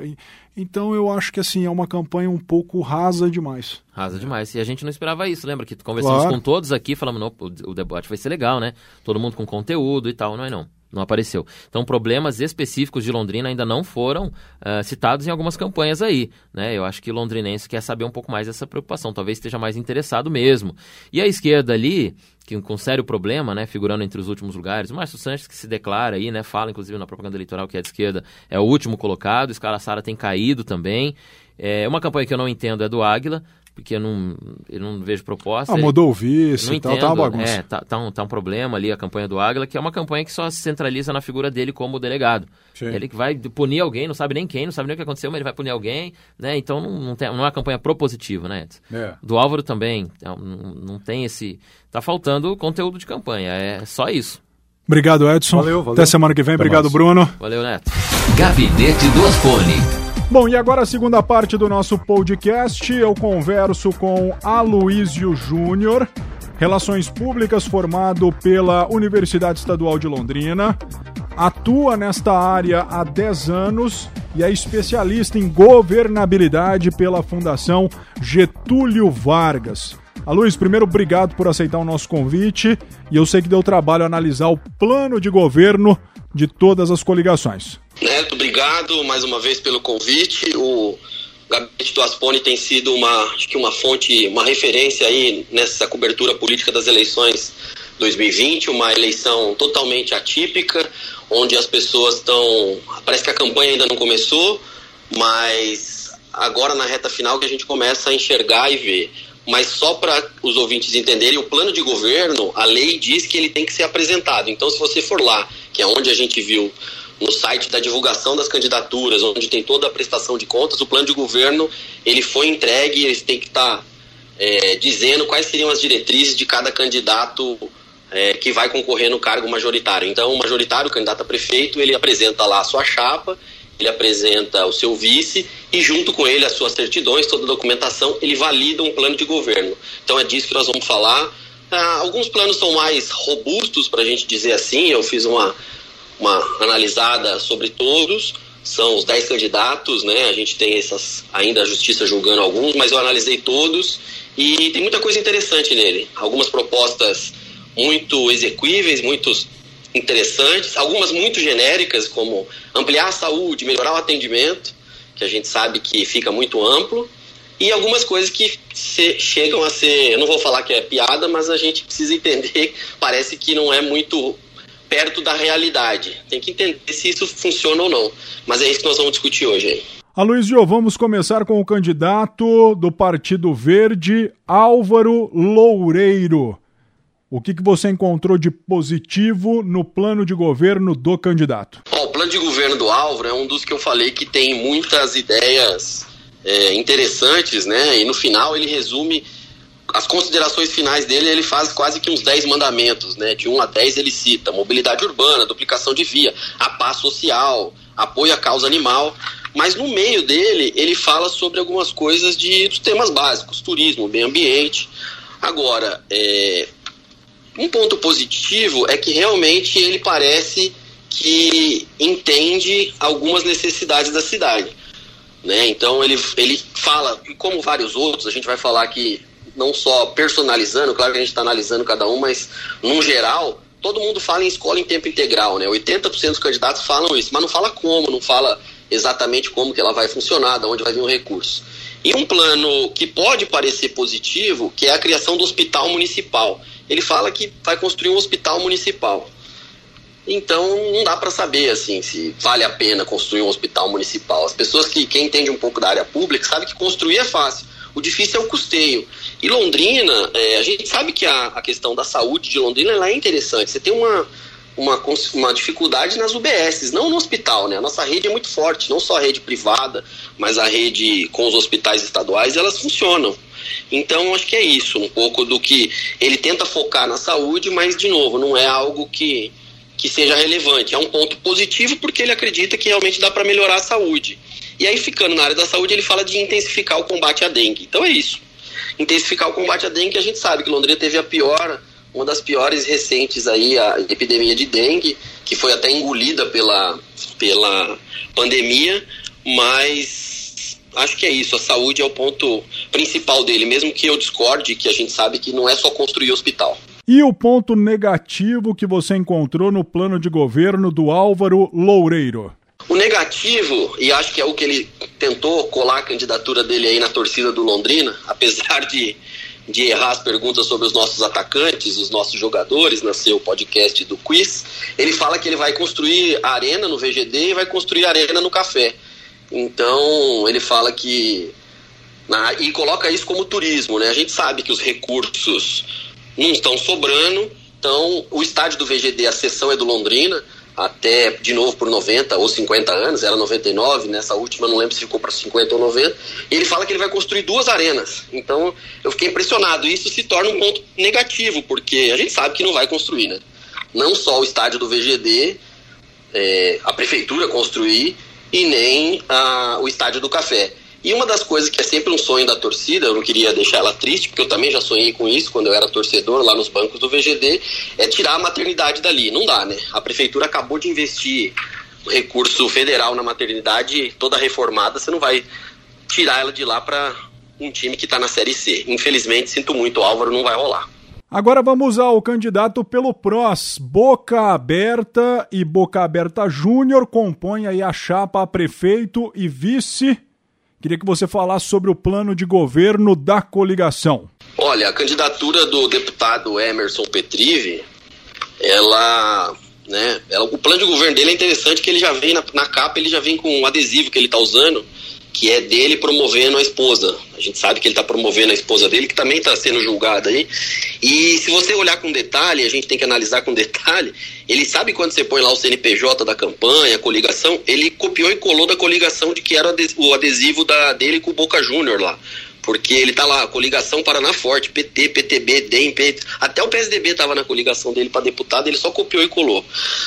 Então eu acho que assim, é uma campanha um pouco rasa demais. Rasa demais. E a gente não esperava isso, lembra? Que conversamos claro. com todos aqui, falamos, não, o debate vai ser legal, né? Todo mundo com conteúdo e tal, não é não não apareceu. Então, problemas específicos de Londrina ainda não foram uh, citados em algumas campanhas aí. Né? Eu acho que o londrinense quer saber um pouco mais dessa preocupação, talvez esteja mais interessado mesmo. E a esquerda ali, que com sério problema, né, figurando entre os últimos lugares, o Márcio Sanches que se declara aí, né, fala inclusive na propaganda eleitoral que é de esquerda, é o último colocado, Escala Sara tem caído também. É uma campanha que eu não entendo é do Águila, porque eu não, eu não vejo proposta. Ah, mudou o vice e tal, tá uma bagunça. É, tá, tá, um, tá um problema ali a campanha do Águila, que é uma campanha que só se centraliza na figura dele como delegado. Sim. Ele que vai punir alguém, não sabe nem quem, não sabe nem o que aconteceu, mas ele vai punir alguém, né? Então não, não, tem, não é uma campanha propositiva, né, Edson? É. Do Álvaro também, é não, não tem esse... Tá faltando conteúdo de campanha, é só isso. Obrigado, Edson. Valeu, valeu. Até semana que vem. Até Obrigado, mais. Bruno. Valeu, Neto. Gabinete do Asfone. Bom, e agora a segunda parte do nosso podcast, eu converso com Aloísio Júnior, Relações Públicas formado pela Universidade Estadual de Londrina, atua nesta área há 10 anos e é especialista em governabilidade pela Fundação Getúlio Vargas. Aloysio, primeiro, obrigado por aceitar o nosso convite. E eu sei que deu trabalho analisar o plano de governo de todas as coligações. Neto, obrigado mais uma vez pelo convite. O gabinete do Aspone tem sido uma, acho que uma fonte, uma referência aí nessa cobertura política das eleições 2020, uma eleição totalmente atípica, onde as pessoas estão. Parece que a campanha ainda não começou, mas agora na reta final que a gente começa a enxergar e ver. Mas só para os ouvintes entenderem, o plano de governo, a lei diz que ele tem que ser apresentado. Então, se você for lá que é onde a gente viu no site da divulgação das candidaturas, onde tem toda a prestação de contas, o plano de governo ele foi entregue eles têm que estar tá, é, dizendo quais seriam as diretrizes de cada candidato é, que vai concorrer no cargo majoritário. Então, o majoritário, o candidato a prefeito, ele apresenta lá a sua chapa, ele apresenta o seu vice e junto com ele as suas certidões, toda a documentação, ele valida um plano de governo. Então é disso que nós vamos falar. Ah, alguns planos são mais robustos, para a gente dizer assim. Eu fiz uma, uma analisada sobre todos. São os 10 candidatos, né? A gente tem essas ainda a justiça julgando alguns, mas eu analisei todos e tem muita coisa interessante nele. Algumas propostas muito execuíveis, muito interessantes, algumas muito genéricas, como ampliar a saúde, melhorar o atendimento, que a gente sabe que fica muito amplo, e algumas coisas que se, chegam a ser, eu não vou falar que é piada, mas a gente precisa entender, parece que não é muito perto da realidade. Tem que entender se isso funciona ou não. Mas é isso que nós vamos discutir hoje. Aí. Aloysio, vamos começar com o candidato do Partido Verde, Álvaro Loureiro. O que, que você encontrou de positivo no plano de governo do candidato? o plano de governo do Álvaro é um dos que eu falei que tem muitas ideias é, interessantes, né? E no final ele resume as considerações finais dele, ele faz quase que uns 10 mandamentos, né? De 1 a 10 ele cita mobilidade urbana, duplicação de via, a paz social, apoio à causa animal. Mas no meio dele, ele fala sobre algumas coisas de, dos temas básicos, turismo, meio ambiente. Agora, é, um ponto positivo é que realmente ele parece que entende algumas necessidades da cidade. Né? Então ele, ele fala, e como vários outros, a gente vai falar aqui não só personalizando, claro que a gente está analisando cada um, mas num geral, todo mundo fala em escola em tempo integral, né? 80% dos candidatos falam isso, mas não fala como, não fala exatamente como que ela vai funcionar, de onde vai vir o recurso. E um plano que pode parecer positivo, que é a criação do hospital municipal ele fala que vai construir um hospital municipal. Então não dá para saber assim se vale a pena construir um hospital municipal. As pessoas que quem entende um pouco da área pública sabe que construir é fácil. O difícil é o custeio. E Londrina, é, a gente sabe que a, a, questão da saúde de Londrina ela é interessante. Você tem uma, uma, uma dificuldade nas UBSs, não no hospital, né? A nossa rede é muito forte, não só a rede privada, mas a rede com os hospitais estaduais, elas funcionam. Então, acho que é isso, um pouco do que ele tenta focar na saúde, mas, de novo, não é algo que, que seja relevante. É um ponto positivo porque ele acredita que realmente dá para melhorar a saúde. E aí, ficando na área da saúde, ele fala de intensificar o combate à dengue. Então, é isso. Intensificar o combate à dengue, a gente sabe que Londrina teve a pior, uma das piores recentes aí, a epidemia de dengue, que foi até engolida pela, pela pandemia, mas acho que é isso. A saúde é o ponto principal dele, mesmo que eu discorde, que a gente sabe que não é só construir hospital. E o ponto negativo que você encontrou no plano de governo do Álvaro Loureiro? O negativo, e acho que é o que ele tentou colar a candidatura dele aí na torcida do Londrina, apesar de, de errar as perguntas sobre os nossos atacantes, os nossos jogadores, no seu podcast do Quiz, ele fala que ele vai construir arena no VGD e vai construir arena no Café. Então, ele fala que. Na, e coloca isso como turismo, né? A gente sabe que os recursos não estão sobrando, então o estádio do VGD, a sessão é do Londrina, até de novo por 90 ou 50 anos, era 99, nessa última não lembro se ficou para 50 ou 90. E ele fala que ele vai construir duas arenas. Então eu fiquei impressionado. Isso se torna um ponto negativo, porque a gente sabe que não vai construir, né? Não só o estádio do VGD, é, a prefeitura construir, e nem ah, o Estádio do Café. E uma das coisas que é sempre um sonho da torcida, eu não queria deixar ela triste, porque eu também já sonhei com isso quando eu era torcedor lá nos bancos do VGD, é tirar a maternidade dali. Não dá, né? A prefeitura acabou de investir recurso federal na maternidade toda reformada, você não vai tirar ela de lá para um time que está na Série C. Infelizmente, sinto muito, Álvaro, não vai rolar. Agora vamos ao candidato pelo PROS. Boca Aberta e Boca Aberta Júnior compõem aí a chapa a prefeito e vice. Queria que você falasse sobre o plano de governo da coligação. Olha, a candidatura do deputado Emerson Petrive, ela, né, ela, o plano de governo dele é interessante que ele já vem na, na capa, ele já vem com um adesivo que ele está usando, que é dele promovendo a esposa. A gente sabe que ele está promovendo a esposa dele, que também está sendo julgada aí. E se você olhar com detalhe, a gente tem que analisar com detalhe, ele sabe quando você põe lá o CNPJ da campanha, a coligação, ele copiou e colou da coligação de que era o adesivo da, dele com o Boca Júnior lá. Porque ele tá lá, coligação Paraná Forte, PT, PTB, DEM, PT, até o PSDB estava na coligação dele para deputado, ele só copiou e colou.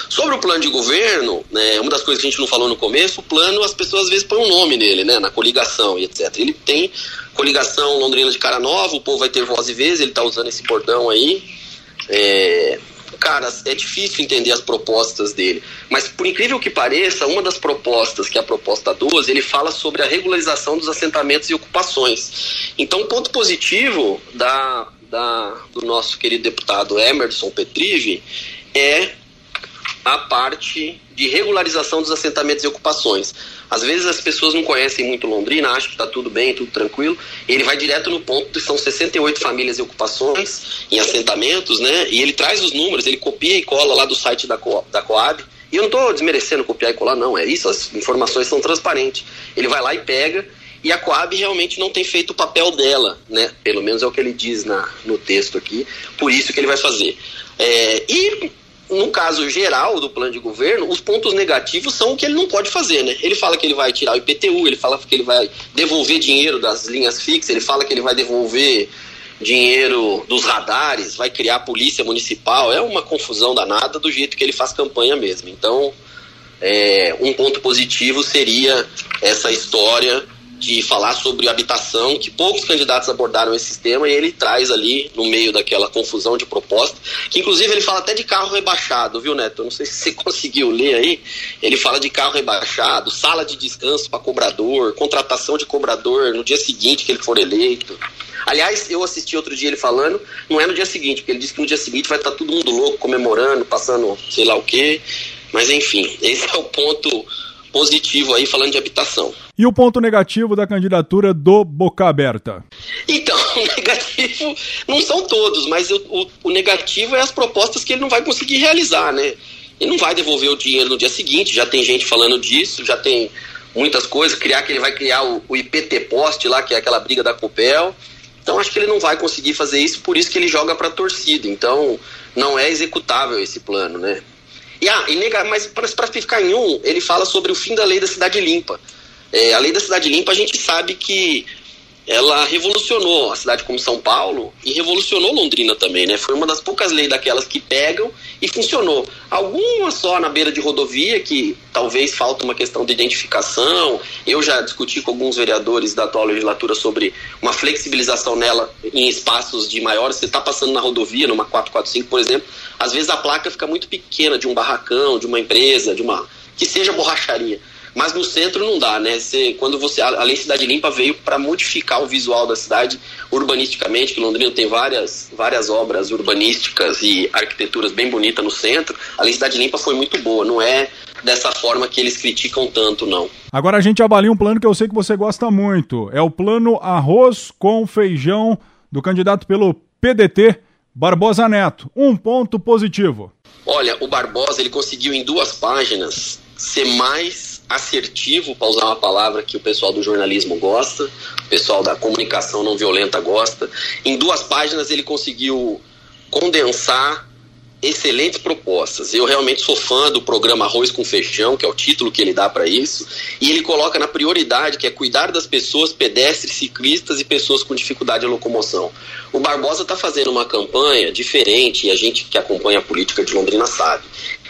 Sobre o plano de governo, né, uma das coisas que a gente não falou no começo, o plano as pessoas às vezes põem um nome nele, né, na coligação e etc. Ele tem coligação Londrina de Cara Nova, o povo vai ter voz e vez, ele tá usando esse bordão aí. É, cara, é difícil entender as propostas dele. Mas, por incrível que pareça, uma das propostas, que é a proposta 12, ele fala sobre a regularização dos assentamentos e ocupações. Então, o ponto positivo da, da, do nosso querido deputado Emerson Petrive é a parte de regularização dos assentamentos e ocupações. Às vezes as pessoas não conhecem muito Londrina, acham que está tudo bem, tudo tranquilo. Ele vai direto no ponto, são 68 famílias e ocupações em assentamentos, né? E ele traz os números, ele copia e cola lá do site da, Co da Coab. E eu não estou desmerecendo copiar e colar, não, é isso, as informações são transparentes. Ele vai lá e pega e a Coab realmente não tem feito o papel dela, né? Pelo menos é o que ele diz na, no texto aqui, por isso que ele vai fazer. É, e no caso geral do plano de governo, os pontos negativos são o que ele não pode fazer, né? Ele fala que ele vai tirar o IPTU, ele fala que ele vai devolver dinheiro das linhas fixas, ele fala que ele vai devolver dinheiro dos radares, vai criar polícia municipal, é uma confusão danada do jeito que ele faz campanha mesmo. Então, é, um ponto positivo seria essa história de falar sobre habitação, que poucos candidatos abordaram esse tema, e ele traz ali, no meio daquela confusão de proposta, que inclusive ele fala até de carro rebaixado, viu, Neto? Não sei se você conseguiu ler aí. Ele fala de carro rebaixado, sala de descanso para cobrador, contratação de cobrador no dia seguinte que ele for eleito. Aliás, eu assisti outro dia ele falando, não é no dia seguinte, porque ele disse que no dia seguinte vai estar todo mundo louco, comemorando, passando sei lá o quê. Mas enfim, esse é o ponto positivo aí falando de habitação. E o ponto negativo da candidatura do Boca Aberta? Então, o negativo não são todos, mas o, o, o, negativo é as propostas que ele não vai conseguir realizar, né? Ele não vai devolver o dinheiro no dia seguinte, já tem gente falando disso, já tem muitas coisas, criar que ele vai criar o, o IPT Post lá, que é aquela briga da Copel. Então acho que ele não vai conseguir fazer isso, por isso que ele joga para a torcida. Então não é executável esse plano, né? E, ah, e nega, mas para ficar em um, ele fala sobre o fim da lei da cidade limpa. É, a lei da cidade limpa, a gente sabe que ela revolucionou a cidade como São Paulo e revolucionou Londrina também, né? Foi uma das poucas leis daquelas que pegam e funcionou. Algumas só na beira de rodovia que talvez falta uma questão de identificação. Eu já discuti com alguns vereadores da atual legislatura sobre uma flexibilização nela em espaços de maiores. Você está passando na rodovia, numa 445, por exemplo, às vezes a placa fica muito pequena de um barracão, de uma empresa, de uma que seja borracharia. Mas no centro não dá, né? Você, quando você a Lei Cidade Limpa veio para modificar o visual da cidade urbanisticamente, que Londrina tem várias, várias obras urbanísticas e arquiteturas bem bonitas no centro. A Lei Cidade Limpa foi muito boa, não é dessa forma que eles criticam tanto, não. Agora a gente avalia um plano que eu sei que você gosta muito. É o plano arroz com feijão do candidato pelo PDT, Barbosa Neto. Um ponto positivo. Olha, o Barbosa ele conseguiu em duas páginas ser mais assertivo, para usar uma palavra que o pessoal do jornalismo gosta, o pessoal da comunicação não violenta gosta. Em duas páginas ele conseguiu condensar excelentes propostas. Eu realmente sou fã do programa Arroz com Feijão, que é o título que ele dá para isso, e ele coloca na prioridade que é cuidar das pessoas, pedestres, ciclistas e pessoas com dificuldade de locomoção. O Barbosa está fazendo uma campanha diferente, e a gente que acompanha a política de Londrina sabe.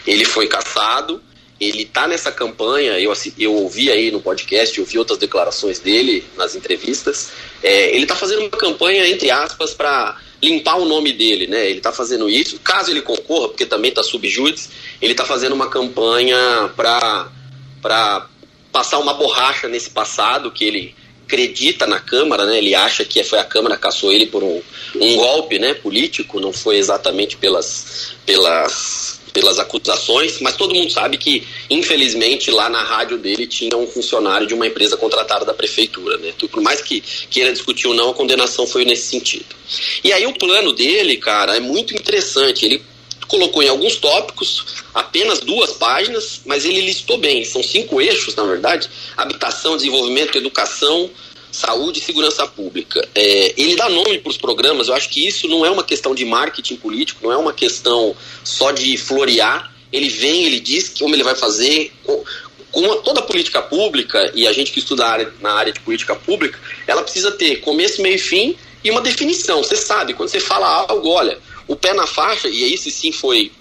Ele foi caçado, ele está nessa campanha, eu, eu ouvi aí no podcast, ouvi outras declarações dele nas entrevistas, é, ele está fazendo uma campanha, entre aspas, para limpar o nome dele, né? Ele está fazendo isso, caso ele concorra, porque também está subjúdice, ele está fazendo uma campanha para passar uma borracha nesse passado que ele acredita na Câmara, né? Ele acha que foi a Câmara que caçou ele por um, um golpe, né? Político, não foi exatamente pelas pelas pelas acusações, mas todo mundo sabe que, infelizmente, lá na rádio dele tinha um funcionário de uma empresa contratada da prefeitura, né? Por mais que queira discutir ou não, a condenação foi nesse sentido. E aí o plano dele, cara, é muito interessante. Ele colocou em alguns tópicos apenas duas páginas, mas ele listou bem. São cinco eixos, na verdade: habitação, desenvolvimento, educação, saúde e segurança pública. É, ele dá nome para os programas, eu acho que isso não é uma questão de marketing político, não é uma questão só de florear. Ele vem, ele diz como ele vai fazer. Com, com toda a política pública, e a gente que estuda área, na área de política pública, ela precisa ter começo, meio e fim e uma definição. Você sabe, quando você fala algo, olha, o pé na faixa, e esse sim foi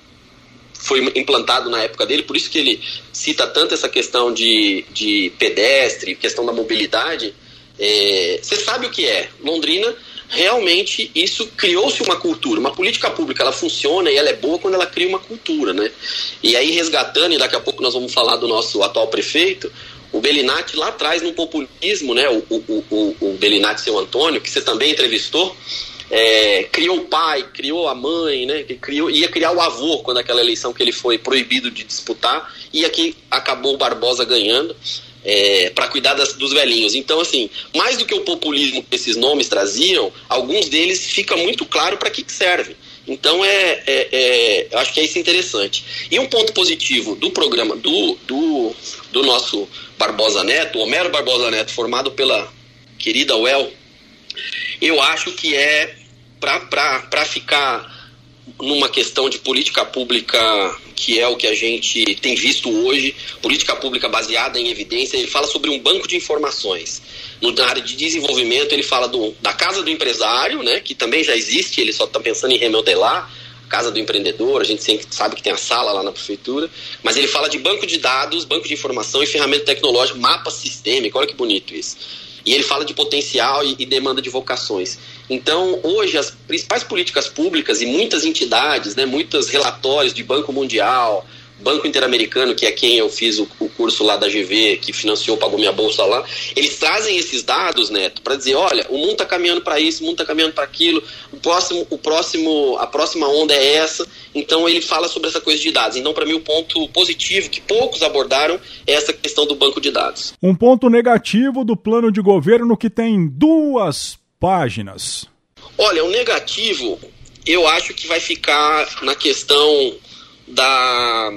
foi implantado na época dele, por isso que ele cita tanto essa questão de, de pedestre, questão da mobilidade, é, você sabe o que é? Londrina realmente isso criou-se uma cultura, uma política pública, ela funciona e ela é boa quando ela cria uma cultura, né? E aí resgatando, e daqui a pouco nós vamos falar do nosso atual prefeito, o Belinati lá atrás no populismo, né? O, o, o, o Belinati, seu Antônio, que você também entrevistou, é, criou o pai, criou a mãe, né? Criou, ia criar o avô quando aquela eleição que ele foi proibido de disputar, e aqui acabou o Barbosa ganhando é, para cuidar das, dos velhinhos. Então, assim, mais do que o populismo que esses nomes traziam, alguns deles fica muito claro para que, que serve. Então, é, é, é, eu acho que é isso interessante. E um ponto positivo do programa do, do, do nosso Barbosa Neto, Homero Barbosa Neto, formado pela, querida Well, eu acho que é para ficar numa questão de política pública que é o que a gente tem visto hoje, política pública baseada em evidência, ele fala sobre um banco de informações. Na área de desenvolvimento, ele fala do, da casa do empresário, né, que também já existe, ele só está pensando em remodelar, casa do empreendedor, a gente sempre sabe que tem a sala lá na prefeitura, mas ele fala de banco de dados, banco de informação e ferramenta tecnológica, mapa sistêmico, olha que bonito isso. E ele fala de potencial e, e demanda de vocações. Então, hoje, as principais políticas públicas e muitas entidades, né, muitos relatórios de Banco Mundial, Banco Interamericano, que é quem eu fiz o, o, curso lá da GV, que financiou, pagou minha bolsa lá, eles trazem esses dados, Neto, para dizer, olha, o mundo está caminhando para isso, o mundo está caminhando para aquilo, o próximo, o próximo, a próxima onda é essa. Então ele fala sobre essa coisa de dados. Então, para mim, o ponto positivo que poucos abordaram é essa questão do banco de dados. Um ponto negativo do plano de governo que tem duas páginas? Olha, o negativo eu acho que vai ficar na questão da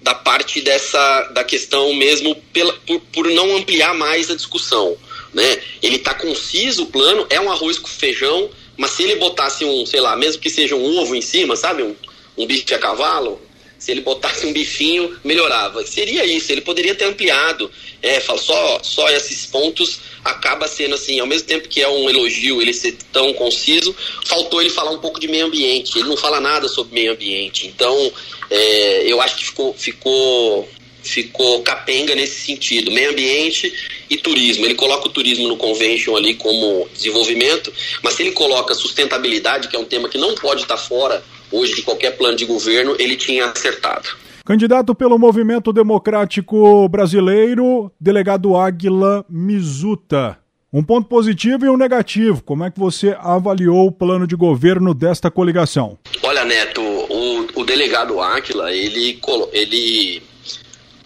da parte dessa da questão mesmo pela, por, por não ampliar mais a discussão, né? Ele está conciso o plano, é um arroz com feijão, mas se ele botasse um, sei lá, mesmo que seja um ovo em cima, sabe, um, um bife a cavalo, se ele botasse um bifinho, melhorava. Seria isso, ele poderia ter ampliado. É, só, só esses pontos acaba sendo assim, ao mesmo tempo que é um elogio ele ser tão conciso, faltou ele falar um pouco de meio ambiente. Ele não fala nada sobre meio ambiente. Então, é, eu acho que ficou, ficou, ficou capenga nesse sentido. Meio ambiente e turismo. Ele coloca o turismo no convention ali como desenvolvimento, mas se ele coloca sustentabilidade, que é um tema que não pode estar fora hoje de qualquer plano de governo, ele tinha acertado. Candidato pelo Movimento Democrático Brasileiro, delegado Águila Mizuta. Um ponto positivo e um negativo. Como é que você avaliou o plano de governo desta coligação? Olha, Neto, o, o delegado Águila, ele, ele,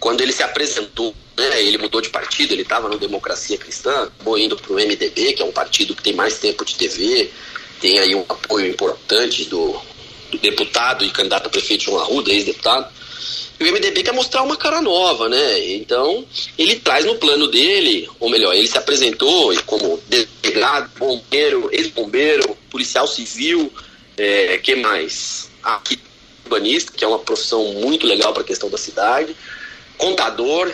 quando ele se apresentou, né, ele mudou de partido, ele estava no Democracia Cristã, indo para o MDB, que é um partido que tem mais tempo de TV, tem aí um apoio importante do deputado e candidato a prefeito João Arruda, ex-deputado. E o MDB quer mostrar uma cara nova, né? Então, ele traz no plano dele, ou melhor, ele se apresentou como delegado, bombeiro, ex-bombeiro, policial civil, é, que mais? Aqui, urbanista, que é uma profissão muito legal para a questão da cidade, contador,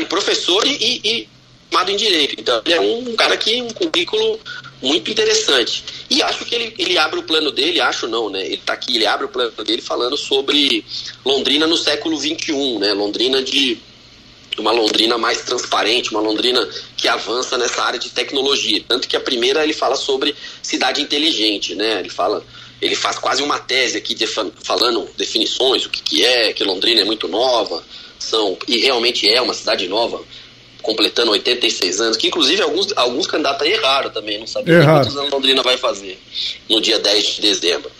e professor e, e, formado em direito. Então, ele é um cara que um currículo muito interessante. E acho que ele, ele abre o plano dele, acho não, né? Ele está aqui, ele abre o plano dele falando sobre Londrina no século XXI, né? Londrina de uma Londrina mais transparente, uma Londrina que avança nessa área de tecnologia. Tanto que a primeira ele fala sobre cidade inteligente, né? Ele fala, ele faz quase uma tese aqui de, falando definições, o que, que é, que Londrina é muito nova, são e realmente é uma cidade nova completando 86 anos, que inclusive alguns, alguns candidatos aí erraram também, não sabia quantos anos Londrina vai fazer no dia 10 de dezembro,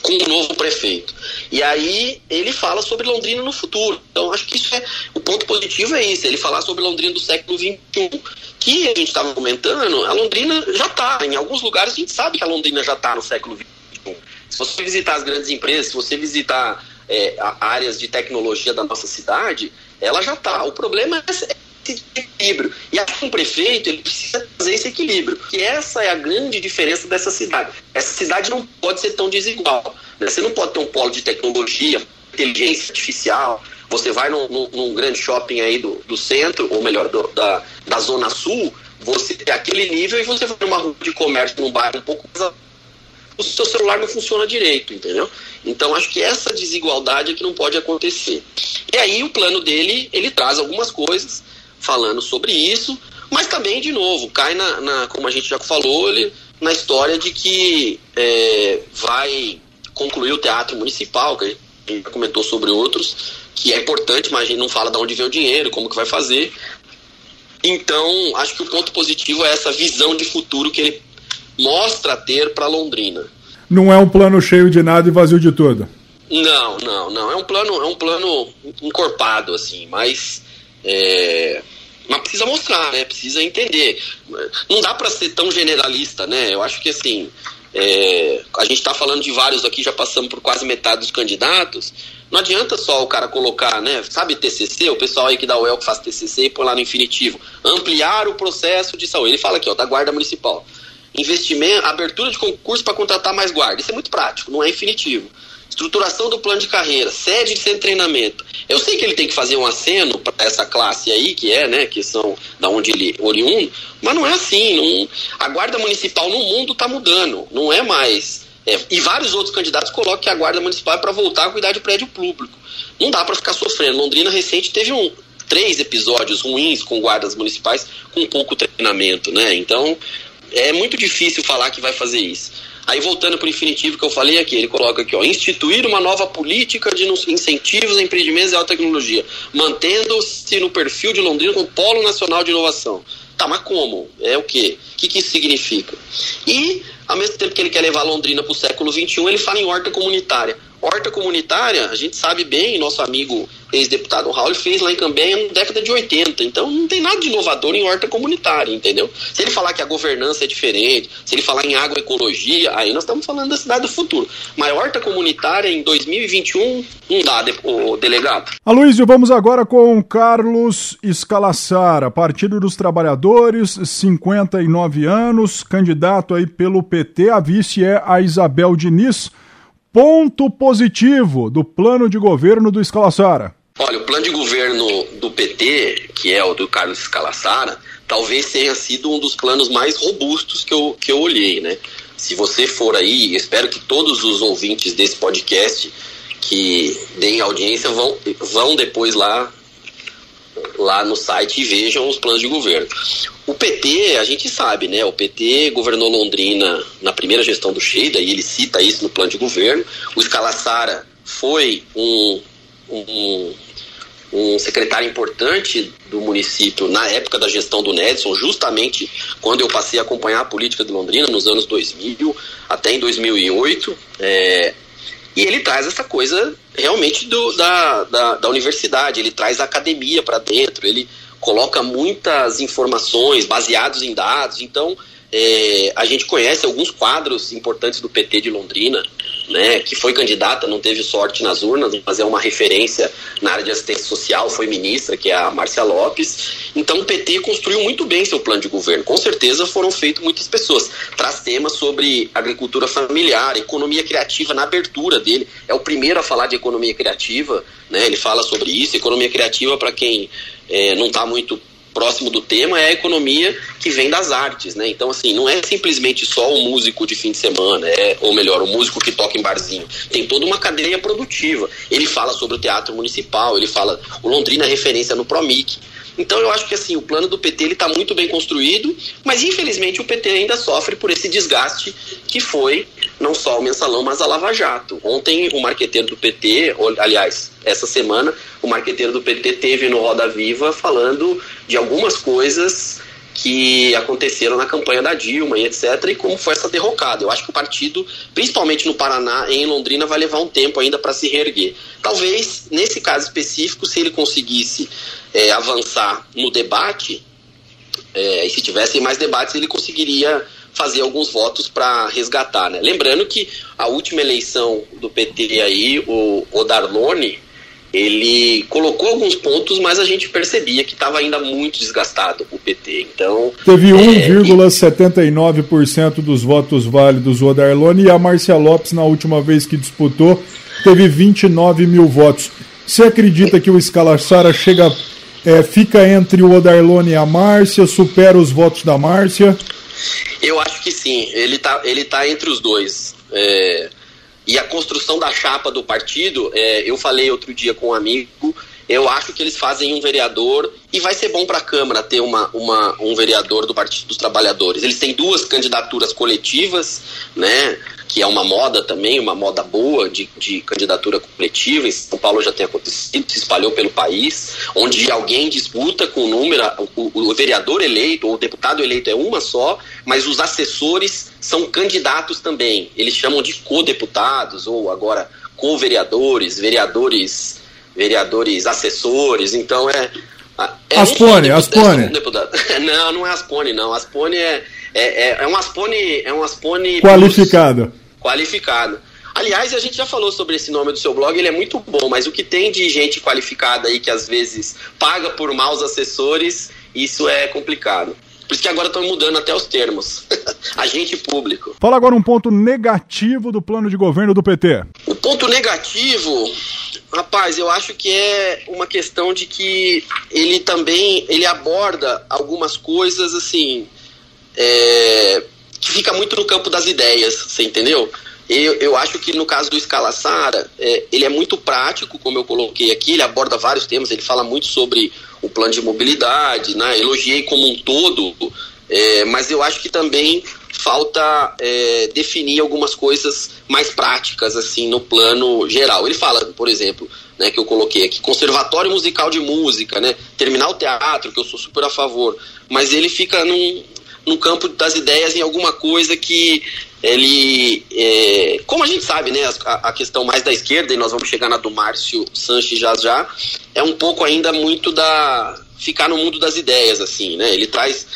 com o novo prefeito. E aí ele fala sobre Londrina no futuro. Então acho que isso é o ponto positivo é isso, ele falar sobre Londrina do século XXI, que a gente estava comentando, a Londrina já está. Em alguns lugares a gente sabe que a Londrina já está no século XXI. Se você visitar as grandes empresas, se você visitar é, áreas de tecnologia da nossa cidade, ela já está. O problema é esse equilíbrio. E acho um prefeito ele precisa fazer esse equilíbrio. Que essa é a grande diferença dessa cidade. Essa cidade não pode ser tão desigual. Né? Você não pode ter um polo de tecnologia, inteligência artificial. Você vai num, num, num grande shopping aí do, do centro, ou melhor, do, da, da zona sul, você tem aquele nível e você vai numa rua de comércio num bairro um pouco mais o seu celular não funciona direito, entendeu? Então acho que essa desigualdade é que não pode acontecer. E aí o plano dele, ele traz algumas coisas falando sobre isso, mas também, de novo, cai na, na como a gente já falou, ele, na história de que é, vai concluir o teatro municipal, que a gente comentou sobre outros, que é importante, mas a gente não fala de onde vem o dinheiro, como que vai fazer. Então, acho que o ponto positivo é essa visão de futuro que ele mostra ter para Londrina. Não é um plano cheio de nada e vazio de tudo. Não, não, não. É um plano, é um plano encorpado, assim, mas é, mas precisa mostrar, né? Precisa entender. Não dá para ser tão generalista, né? Eu acho que assim, É, a gente está falando de vários aqui, já passamos por quase metade dos candidatos. Não adianta só o cara colocar, né? Sabe TCC? O pessoal aí que dá o El que faz TCC e põe lá no infinitivo. Ampliar o processo de saúde. Ele fala aqui, ó, da Guarda Municipal. Investimento, abertura de concurso para contratar mais guarda. Isso é muito prático, não é infinitivo estruturação do plano de carreira, sede de centro de treinamento. Eu sei que ele tem que fazer um aceno para essa classe aí, que é, né, que são da onde ele oriundo, mas não é assim. Não, a guarda municipal no mundo está mudando, não é mais. É, e vários outros candidatos colocam que a guarda municipal é para voltar a cuidar de prédio público. Não dá para ficar sofrendo. Londrina recente teve um, três episódios ruins com guardas municipais com pouco treinamento, né? Então é muito difícil falar que vai fazer isso. Aí voltando para o infinitivo que eu falei aqui, ele coloca aqui, ó, instituir uma nova política de incentivos a empreendimentos e alta tecnologia, mantendo-se no perfil de Londrina como polo nacional de inovação. Tá, mas como? É o quê? O que, que isso significa? E, ao mesmo tempo que ele quer levar Londrina para o século XXI, ele fala em horta comunitária. Horta comunitária, a gente sabe bem, nosso amigo ex-deputado Raul fez lá em Cambenha na década de 80. Então não tem nada de inovador em horta comunitária, entendeu? Se ele falar que a governança é diferente, se ele falar em agroecologia, aí nós estamos falando da cidade do futuro. Mas horta comunitária em 2021 não dá, o delegado. Aloysio, vamos agora com Carlos Escalassara, Partido dos Trabalhadores, 59 anos, candidato aí pelo PT. A vice é a Isabel Diniz ponto positivo do plano de governo do Escalassara? Olha, o plano de governo do PT, que é o do Carlos Escalassara, talvez tenha sido um dos planos mais robustos que eu, que eu olhei, né? Se você for aí, espero que todos os ouvintes desse podcast que deem audiência vão, vão depois lá lá no site e vejam os planos de governo. O PT, a gente sabe, né? O PT governou Londrina na primeira gestão do Sheida e ele cita isso no plano de governo. O Escalassara foi um, um, um secretário importante do município na época da gestão do Nedson, justamente quando eu passei a acompanhar a política de Londrina, nos anos 2000 até em 2008. É, e ele traz essa coisa realmente do, da, da, da universidade, ele traz a academia para dentro, ele coloca muitas informações baseadas em dados. Então, é, a gente conhece alguns quadros importantes do PT de Londrina, né, que foi candidata, não teve sorte nas urnas, mas é uma referência na área de assistência social, foi ministra, que é a Márcia Lopes. Então o PT construiu muito bem seu plano de governo. Com certeza foram feitas muitas pessoas. Traz temas sobre agricultura familiar, economia criativa na abertura dele. É o primeiro a falar de economia criativa, né? Ele fala sobre isso. Economia criativa, para quem é, não está muito próximo do tema é a economia que vem das artes, né? Então, assim, não é simplesmente só o músico de fim de semana, é, ou melhor, o músico que toca em barzinho. Tem toda uma cadeia produtiva. Ele fala sobre o teatro municipal, ele fala. O Londrina é referência no Promic. Então eu acho que assim, o plano do PT está muito bem construído, mas infelizmente o PT ainda sofre por esse desgaste que foi não só o mensalão, mas a Lava Jato. Ontem o marqueteiro do PT, aliás, essa semana, o marqueteiro do PT teve no Roda Viva falando de algumas coisas que aconteceram na campanha da Dilma e etc. e como foi essa derrocada. Eu acho que o partido, principalmente no Paraná e em Londrina, vai levar um tempo ainda para se reerguer. Talvez, nesse caso específico, se ele conseguisse é, avançar no debate, é, e se tivessem mais debates, ele conseguiria fazer alguns votos para resgatar. Né? Lembrando que a última eleição do PT aí, o, o Darlone, ele colocou alguns pontos, mas a gente percebia que estava ainda muito desgastado o PT. Então teve 1,79% é, dos votos válidos o Darlone e a Marcia Lopes na última vez que disputou teve 29 mil votos. Você acredita que o Escalassara chega é, fica entre o Odarlone e a Márcia, supera os votos da Márcia? Eu acho que sim, ele está ele tá entre os dois. É, e a construção da chapa do partido, é, eu falei outro dia com um amigo, eu acho que eles fazem um vereador e vai ser bom para a Câmara ter uma, uma, um vereador do Partido dos Trabalhadores. Eles têm duas candidaturas coletivas, né? que é uma moda também, uma moda boa de, de candidatura coletiva. Em São Paulo já tem acontecido, se espalhou pelo país, onde alguém disputa com o número, o, o vereador eleito ou o deputado eleito é uma só, mas os assessores são candidatos também. Eles chamam de co-deputados ou agora co-vereadores, vereadores, vereadores assessores. Então é. é Aspone, Aspone. Não, não é Aspone, não. Aspone é é, é, é um Aspone. É um Aspone qualificado. Qualificado. Aliás, a gente já falou sobre esse nome do seu blog, ele é muito bom, mas o que tem de gente qualificada aí que às vezes paga por maus assessores, isso é complicado. Por isso que agora estão mudando até os termos. Agente público. Fala agora um ponto negativo do plano de governo do PT. O ponto negativo, rapaz, eu acho que é uma questão de que ele também ele aborda algumas coisas assim é, que fica muito no campo das ideias, você entendeu? Eu, eu acho que no caso do Escala Sara, é, ele é muito prático, como eu coloquei aqui, ele aborda vários temas, ele fala muito sobre o plano de mobilidade, né? elogiei como um todo, é, mas eu acho que também falta é, definir algumas coisas mais práticas assim no plano geral. Ele fala, por exemplo, né, que eu coloquei aqui, conservatório musical de música, né, terminar o teatro, que eu sou super a favor, mas ele fica num, no campo das ideias em alguma coisa que ele, é, como a gente sabe, né, a, a, questão mais da esquerda, e nós vamos chegar na do Márcio Sanches já já, é um pouco ainda muito da ficar no mundo das ideias, assim, né, ele traz,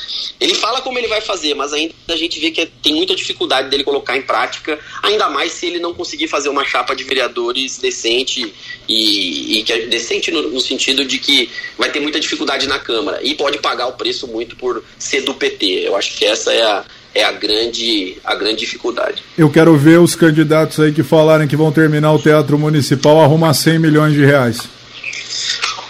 ele fala como ele vai fazer, mas ainda a gente vê que tem muita dificuldade dele colocar em prática, ainda mais se ele não conseguir fazer uma chapa de vereadores decente, e, e que é decente no, no sentido de que vai ter muita dificuldade na Câmara, e pode pagar o preço muito por ser do PT, eu acho que essa é a é a grande, a grande dificuldade. Eu quero ver os candidatos aí que falarem que vão terminar o Teatro Municipal arrumar 100 milhões de reais.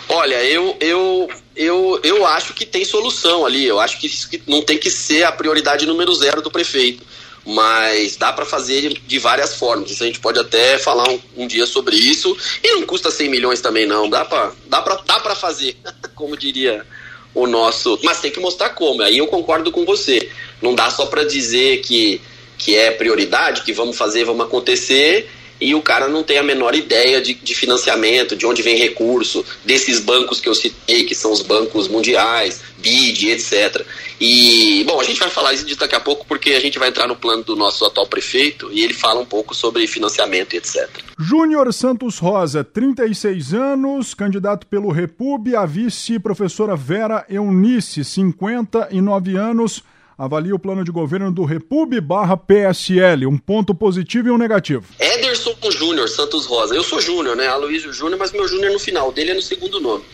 Olha, eu, eu, eu, eu acho que tem solução ali. Eu acho que isso não tem que ser a prioridade número zero do prefeito. Mas dá para fazer de várias formas. Isso a gente pode até falar um, um, dia sobre isso. E não custa 100 milhões também, não. Dá para dá pra, dá pra fazer, como diria o nosso. Mas tem que mostrar como. Aí eu concordo com você. Não dá só para dizer que, que é prioridade, que vamos fazer, vamos acontecer, e o cara não tem a menor ideia de, de financiamento, de onde vem recurso, desses bancos que eu citei, que são os bancos mundiais, BID, etc. E, bom, a gente vai falar isso daqui a pouco porque a gente vai entrar no plano do nosso atual prefeito e ele fala um pouco sobre financiamento e etc. Júnior Santos Rosa, 36 anos, candidato pelo Repub, a vice professora Vera Eunice, 59 anos avalia o plano de governo do Repub barra PSL, um ponto positivo e um negativo. Ederson Júnior Santos Rosa. Eu sou Júnior, né? Aloysio Júnior, mas meu Júnior é no final, dele é no segundo nome.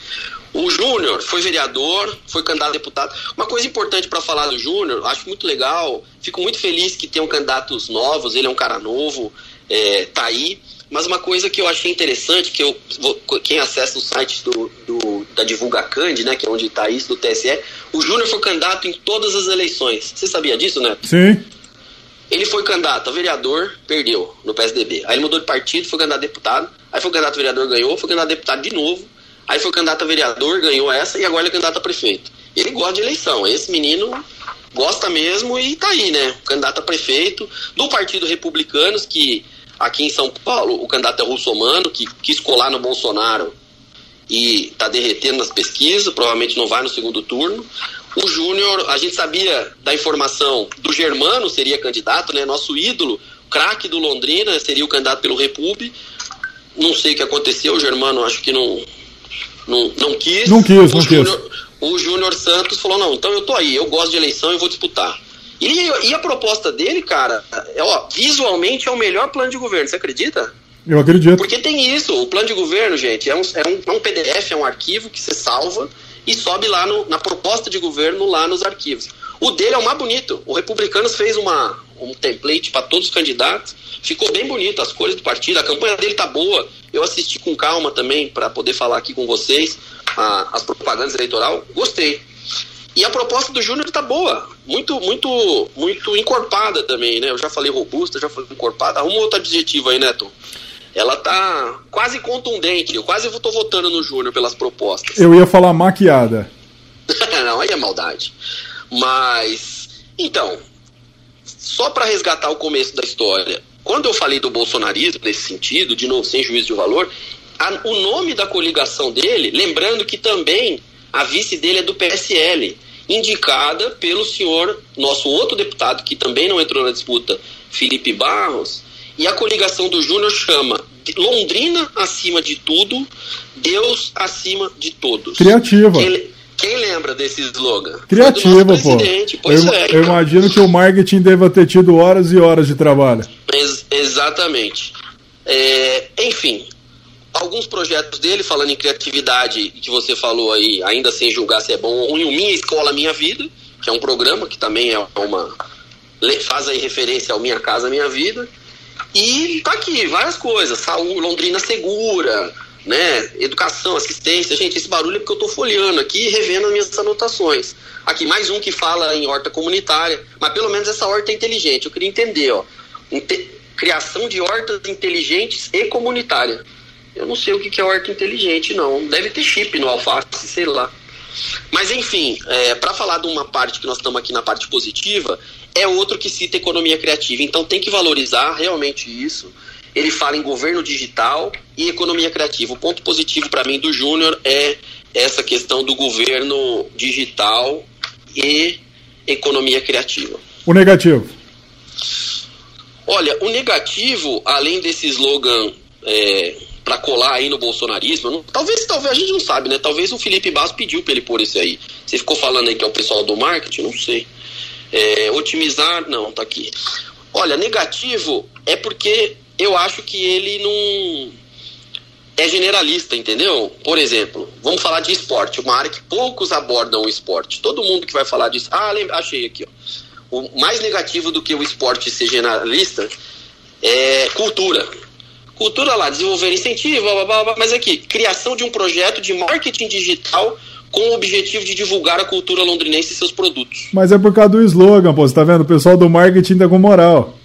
O Júnior foi vereador, foi candidato a deputado. Uma coisa importante para falar do Júnior, acho muito legal, fico muito feliz que tenham candidatos novos, ele é um cara novo, é, tá aí. Mas uma coisa que eu achei interessante, que eu quem acessa o site do, do da Divulga Cand, né, que é onde está isso, do TSE, o Júnior foi candidato em todas as eleições. Você sabia disso, né? Sim. Ele foi candidato a vereador, perdeu no PSDB. Aí ele mudou de partido, foi candidato a deputado. Aí foi candidato a vereador, ganhou. Foi candidato a deputado de novo. Aí foi candidato a vereador, ganhou essa. E agora ele é candidato a prefeito. Ele gosta de eleição. Esse menino gosta mesmo e tá aí, né? Candidato a prefeito do Partido Republicanos, que Aqui em São Paulo, o candidato é Russomano, que quis colar no Bolsonaro e está derretendo nas pesquisas, provavelmente não vai no segundo turno. O Júnior, a gente sabia da informação do Germano seria candidato, né? Nosso ídolo, craque do Londrina, seria o candidato pelo Repub. Não sei o que aconteceu, o Germano acho que não, não, não quis. Não quis, o não Júnior, quis. O Júnior Santos falou: não, então eu tô aí, eu gosto de eleição e vou disputar. E, e a proposta dele, cara, é, ó, visualmente é o melhor plano de governo, você acredita? Eu acredito. Porque tem isso, o plano de governo, gente, é um, é um, é um PDF, é um arquivo que você salva e sobe lá no, na proposta de governo, lá nos arquivos. O dele é o mais bonito. O Republicanos fez uma, um template para todos os candidatos, ficou bem bonito, as cores do partido, a campanha dele tá boa. Eu assisti com calma também para poder falar aqui com vocês a, as propagandas eleitoral, gostei. E a proposta do Júnior tá boa, muito, muito, muito encorpada também, né? Eu já falei robusta, já falei encorpada. Arruma outro adjetivo aí, Neto. Ela tá quase contundente. Eu quase tô votando no Júnior pelas propostas. Eu ia falar maquiada. Não, aí é maldade. Mas, então, só para resgatar o começo da história, quando eu falei do bolsonarismo nesse sentido, de novo, sem juízo de valor, a, o nome da coligação dele, lembrando que também a vice dele é do PSL indicada pelo senhor, nosso outro deputado, que também não entrou na disputa, Felipe Barros, e a coligação do Júnior chama Londrina acima de tudo, Deus acima de todos. Criativa. Quem, quem lembra desse slogan? Criativo, pô. Eu, é, eu então. imagino que o marketing deva ter tido horas e horas de trabalho. Ex- exatamente. É, enfim, alguns projetos dele, falando em criatividade, que você falou aí, ainda sem julgar se é bom ou ruim, o Minha Escola Minha Vida, que é um programa que também é uma. faz aí referência ao Minha Casa Minha Vida. E tá aqui, várias coisas. Saúde, Londrina Segura, né? Educação, assistência. Gente, esse barulho é porque eu tô folheando aqui e revendo as minhas anotações. Aqui, mais um que fala em horta comunitária, mas pelo menos essa horta é inteligente. Eu queria entender, ó. Inte- criação de hortas inteligentes e comunitária. Eu não sei o que que é horta inteligente, não. Deve ter chip no alface, sei lá. Mas enfim, é, para falar de uma parte que nós estamos aqui na parte positiva, é outro que cita economia criativa. Então tem que valorizar realmente isso. Ele fala em governo digital e economia criativa. O ponto positivo para mim do Júnior é essa questão do governo digital e economia criativa. O negativo. Olha, o negativo, além desse slogan para colar aí no bolsonarismo, não- talvez, talvez a gente não sabe, né? Talvez o Felipe Basso pediu para ele pôr esse aí. Você ficou falando aí que é o pessoal do marketing, não sei. É, otimizar, não, tá aqui. Olha, negativo é porque eu acho que ele não é generalista, entendeu? Por exemplo, vamos falar de esporte, uma área que poucos abordam o esporte. Todo mundo que vai falar disso. Ah, lembra, achei aqui, ó. O mais negativo do que o esporte ser generalista é cultura. Cultura lá, desenvolver incentivo, blá, blá, blá, mas aqui, criação de um projeto de marketing digital com o objetivo de divulgar a cultura londrinense e seus produtos. Mas é por causa do slogan, pô. Você tá vendo? O pessoal do marketing tá com moral.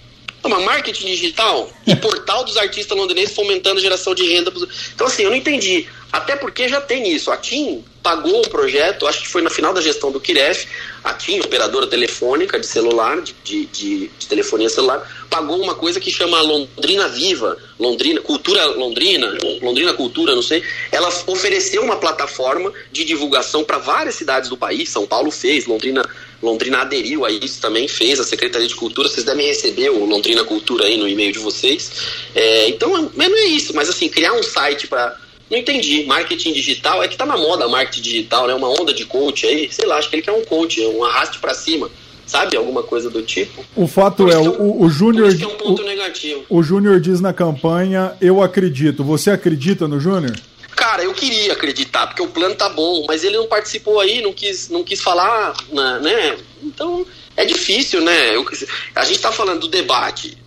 Não, mas marketing digital e portal dos artistas londrinenses fomentando a geração de renda. Então, assim, eu não entendi. Até porque já tem isso. A TIM pagou um projeto, acho que foi na final da gestão do Kiref, a TIM, operadora telefônica de celular, de, de, de- de telefonia celular, pagou uma coisa que chama Londrina Viva, Londrina, Cultura Londrina, Londrina Cultura, não sei. Ela ofereceu uma plataforma de divulgação para várias cidades do país. São Paulo fez, Londrina Londrina aderiu a isso também, fez, a Secretaria de Cultura, vocês devem receber o Londrina Cultura aí no e-mail de vocês. É, então, mas não é isso, mas assim, criar um site para. Não entendi, marketing digital, é que tá na moda marketing digital, né? Uma onda de coach aí, sei lá, acho que ele quer um coach, um arraste para cima, sabe? Alguma coisa do tipo. O fato é, isso o, eu- o, Júnior. é um ponto o- negativo. O Júnior diz na campanha, eu acredito. Você acredita no Júnior? Cara, eu queria acreditar, porque o plano tá bom, mas ele não participou aí, não quis, não quis falar, né? Então, é difícil, né? Eu- a gente tá falando do debate,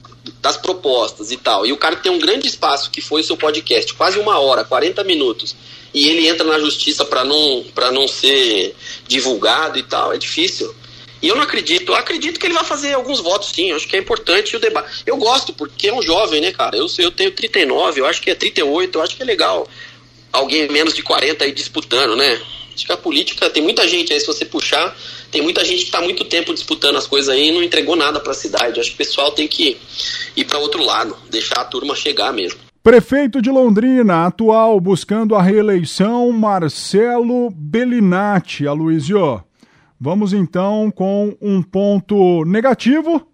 das propostas e tal, e o cara tem um grande espaço que foi o seu podcast, quase uma hora, 40 minutos, e ele entra na justiça para não, pra não ser divulgado e tal, é difícil. E eu não acredito, eu acredito que ele vai fazer alguns votos sim, eu acho que é importante o debate. Eu gosto, porque é um jovem, né, cara? Eu, eu tenho 39, eu acho que é 38, eu acho que é legal alguém menos de 40 aí disputando, né? A política tem muita gente aí, se você puxar, tem muita gente que está muito tempo disputando as coisas aí e não entregou nada para a cidade. Acho que o pessoal tem que ir para outro lado, deixar a turma chegar mesmo. Prefeito de Londrina, atual, buscando a reeleição, Marcelo Bellinati. Aloysio, vamos então com um ponto negativo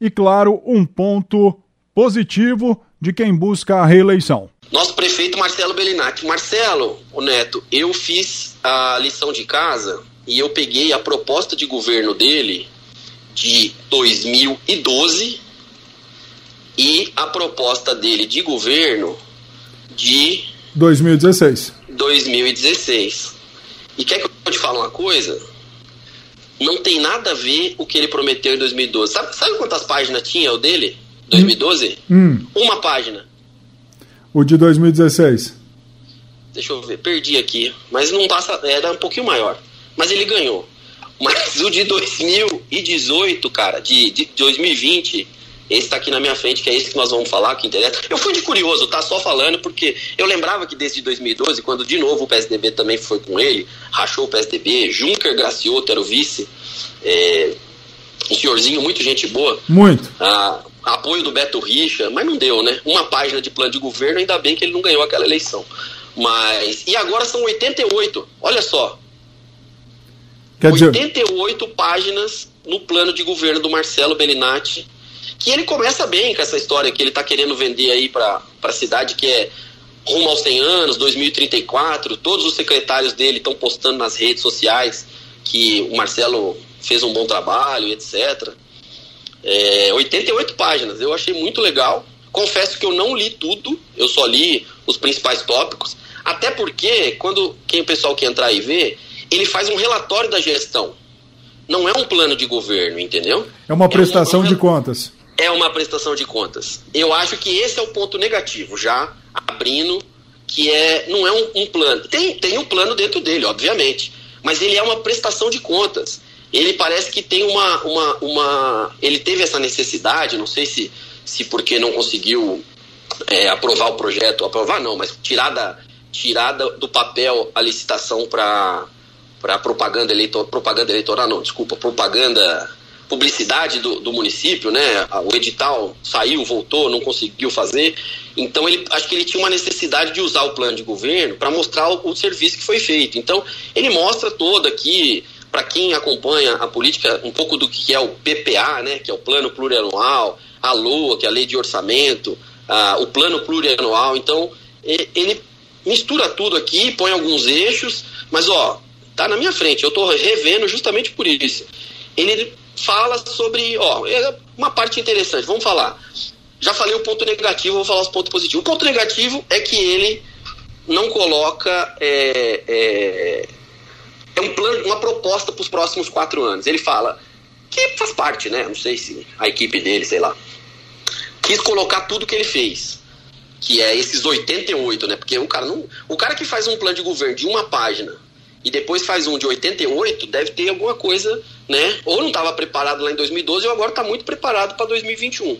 e, claro, um ponto positivo de quem busca a reeleição. Nosso prefeito Marcelo Bellinati. Marcelo, o Neto, eu fiz a lição de casa e eu peguei a proposta de governo dele de 2012 e a proposta dele de governo de 2016. 2016. E quer que eu te fale uma coisa? Não tem nada a ver o que ele prometeu em 2012. Sabe, sabe quantas páginas tinha o dele? 2012? Hum, Uma página. O de 2016. Deixa eu ver, perdi aqui. Mas não passa. Era um pouquinho maior. Mas ele ganhou. Mas o de 2018, cara, de, de 2020, esse tá aqui na minha frente, que é esse que nós vamos falar, que interessa. Eu fui de curioso, tá? Só falando, porque eu lembrava que desde 2012, quando de novo o PSDB também foi com ele, rachou o PSDB, Juncker Gracioto era o vice, é, um senhorzinho, muito gente boa. Muito. Ah, apoio do Beto Richa, mas não deu, né? Uma página de plano de governo, ainda bem que ele não ganhou aquela eleição. Mas. E agora são 88, olha só. Quer dizer, 88 páginas no plano de governo do Marcelo Bellinati. Que ele começa bem com essa história que ele está querendo vender aí para a cidade, que é rumo aos 100 anos, 2034. Todos os secretários dele estão postando nas redes sociais que o Marcelo fez um bom trabalho, etc. É, 88 páginas, eu achei muito legal. Confesso que eu não li tudo, eu só li os principais tópicos, até porque quando quem o pessoal que entrar e ver, ele faz um relatório da gestão. Não é um plano de governo, entendeu? É uma prestação é um, de contas. É uma prestação de contas. Eu acho que esse é o ponto negativo, já abrindo, que é não é um, um plano. Tem, tem um plano dentro dele, obviamente, mas ele é uma prestação de contas. Ele parece que tem uma, uma, uma ele teve essa necessidade, não sei se se porque não conseguiu é, aprovar o projeto, aprovar não, mas tirar, da, tirar do papel a licitação para para propaganda eleitoral, propaganda eleitoral não, desculpa, propaganda, publicidade do, do município, né? O edital saiu, voltou, não conseguiu fazer. Então ele acho que ele tinha uma necessidade de usar o plano de governo para mostrar o, o, serviço que foi feito. Então ele mostra todo aqui para quem acompanha a política um pouco do que é o PPA, né? Que é o plano plurianual, a LOA, que é a lei de orçamento, o plano plurianual. Então, ele mistura tudo aqui, põe alguns eixos, mas ó, tá na minha frente, eu estou revendo justamente por isso. Ele fala sobre, ó, é uma parte interessante, vamos falar. Já falei o ponto negativo, vou falar os pontos positivos. O ponto negativo é que ele não coloca é, é, é um plano, uma proposta para os próximos quatro anos. Ele fala que faz parte, né? Não sei se a equipe dele, sei lá quis colocar tudo que ele fez. Que é esses 88, né? Porque o cara não. O cara que faz um plano de governo de uma página e depois faz um de 88, deve ter alguma coisa, né? Ou não estava preparado lá em 2012 ou agora está muito preparado para 2021.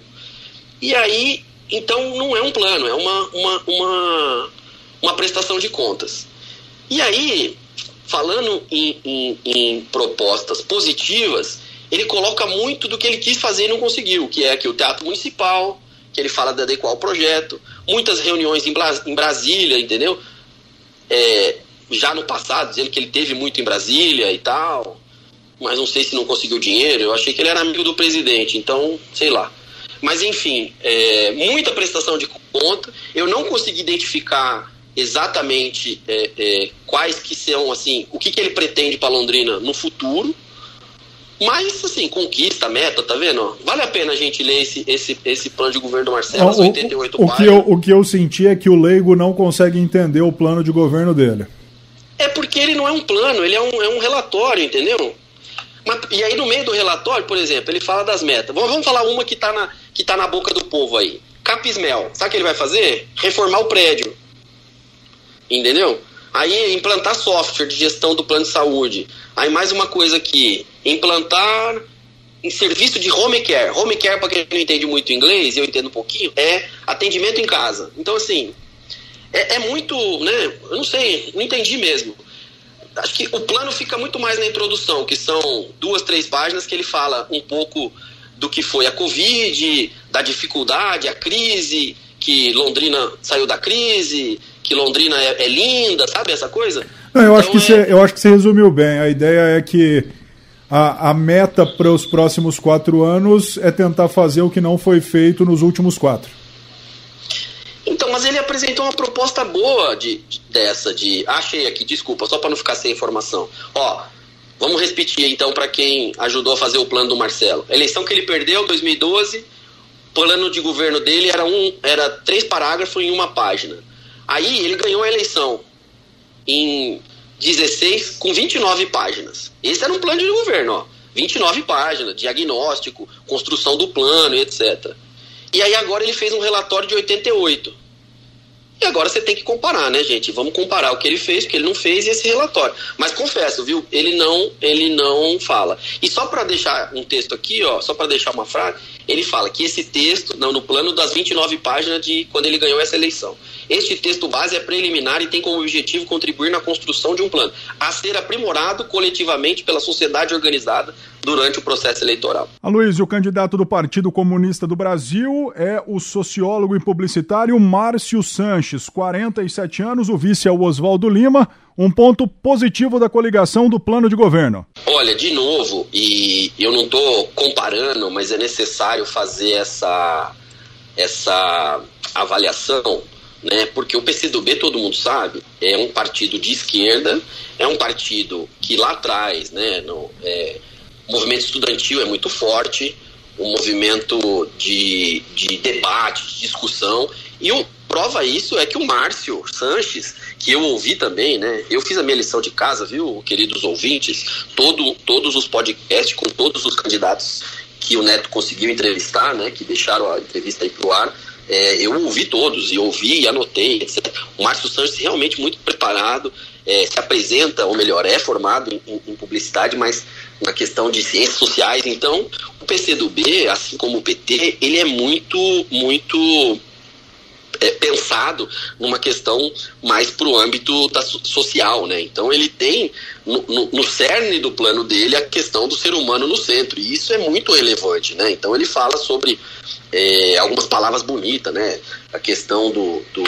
E aí, então não é um plano, é uma, uma, uma, uma prestação de contas. E aí, falando em, em, em propostas positivas, ele coloca muito do que ele quis fazer e não conseguiu, que é aqui o Teatro Municipal, que ele fala de adequar o projeto, muitas reuniões em, em Brasília, entendeu? É, já no passado, dizendo que ele teve muito em Brasília e tal, mas não sei se não conseguiu dinheiro, eu achei que ele era amigo do presidente, então, sei lá. Mas enfim, é, muita prestação de conta, eu não consegui identificar exatamente é, é quais que são, assim, o que, que ele pretende para Londrina no futuro, mas, assim, conquista, meta, tá vendo? Vale a pena a gente ler esse, esse, esse plano de governo do Marcelo, as 88 o, o que eu O que eu senti é que o leigo não consegue entender o plano de governo dele. É porque ele não é um plano, ele é um, é um relatório, entendeu? Mas, e aí, no meio do relatório, por exemplo, ele fala das metas. Vamos, vamos falar uma que tá, na, que tá na boca do povo aí. Capismel. Sabe o que ele vai fazer? Reformar o prédio. Entendeu? Aí, implantar software de gestão do plano de saúde. Aí, mais uma coisa aqui implantar em serviço de home care. Home care, para quem não entende muito inglês, eu entendo um pouquinho, é atendimento em casa. Então, assim, é, é, muito, né? Eu não sei, não entendi mesmo. Acho que o plano fica muito mais na introdução, que são duas, três páginas que ele fala um pouco do que foi a Covid, da dificuldade, a crise, que Londrina saiu da crise, que Londrina é, é linda, sabe essa coisa? Não, eu, então, acho que é... você, eu acho que você resumiu bem. A ideia é que a, a meta para os próximos quatro anos é tentar fazer o que não foi feito nos últimos quatro. Então, mas ele apresentou uma proposta boa de, de dessa, de. Achei aqui, desculpa, só para não ficar sem informação. Ó, vamos repetir então para quem ajudou a fazer o plano do Marcelo. A eleição que ele perdeu, 2012, o plano de governo dele era, um, era três parágrafos em uma página. Aí ele ganhou a eleição em 16 com 29 páginas. Esse era um plano de governo, ó. 29 páginas, diagnóstico, construção do plano, etc. E aí agora ele fez um relatório de 88. E agora você tem que comparar, né, gente? Vamos comparar o que ele fez, o que ele não fez e esse relatório. Mas confesso, viu? Ele não, ele não fala. E só para deixar um texto aqui, ó, só para deixar uma frase, ele fala que esse texto, não, no plano das 29 páginas de quando ele ganhou essa eleição. Este texto base é preliminar e tem como objetivo contribuir na construção de um plano a ser aprimorado coletivamente pela sociedade organizada durante o processo eleitoral. Aloysio, o candidato do Partido Comunista do Brasil é o sociólogo e publicitário Márcio Sanches, 47 anos, o vice é o Oswaldo Lima. Um ponto positivo da coligação do plano de governo. Olha, de novo, e eu não estou comparando, mas é necessário fazer essa, essa avaliação né? Porque o PCdoB, todo mundo sabe, é um partido de esquerda, é um partido que lá atrás, né, no, é, o movimento estudantil é muito forte, o movimento de, de debate, de discussão, e o, prova isso é que o Márcio Sanches, que eu ouvi também, né? Eu fiz a minha lição de casa, viu, queridos ouvintes? Todo, todos os podcasts com todos os candidatos que o Neto conseguiu entrevistar, né? Que deixaram a entrevista aí pro ar é, eu ouvi todos, e ouvi e anotei, etc. O Márcio Santos realmente muito preparado, é, se apresenta, ou melhor, é formado em, em, publicidade, mas na questão de ciências sociais. Então, o PCdoB, assim como o PT, ele é muito, muito é, pensado numa questão mais para o âmbito da social, né? Então ele tem no, no, no, cerne do plano dele a questão do ser humano no centro e isso é muito relevante, né? Então ele fala sobre é, algumas palavras bonitas, né? A questão do, do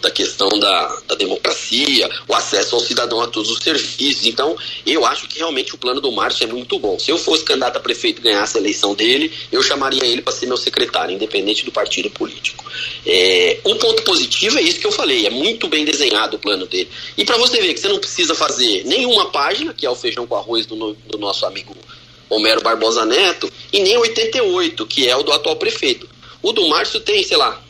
da questão da, da, democracia, o acesso ao cidadão a todos os serviços. Então, eu acho que realmente o plano do Márcio é muito bom. Se eu fosse candidato a prefeito e ganhasse a eleição dele, eu chamaria ele para ser meu secretário, independente do partido político. É, um ponto positivo é isso que eu falei, é muito bem desenhado o plano dele. E para você ver que você não precisa fazer nenhuma página, que é o feijão com arroz do, do nosso amigo Homero Barbosa Neto, e nem 88, que é o do atual prefeito. O do Márcio tem, sei lá,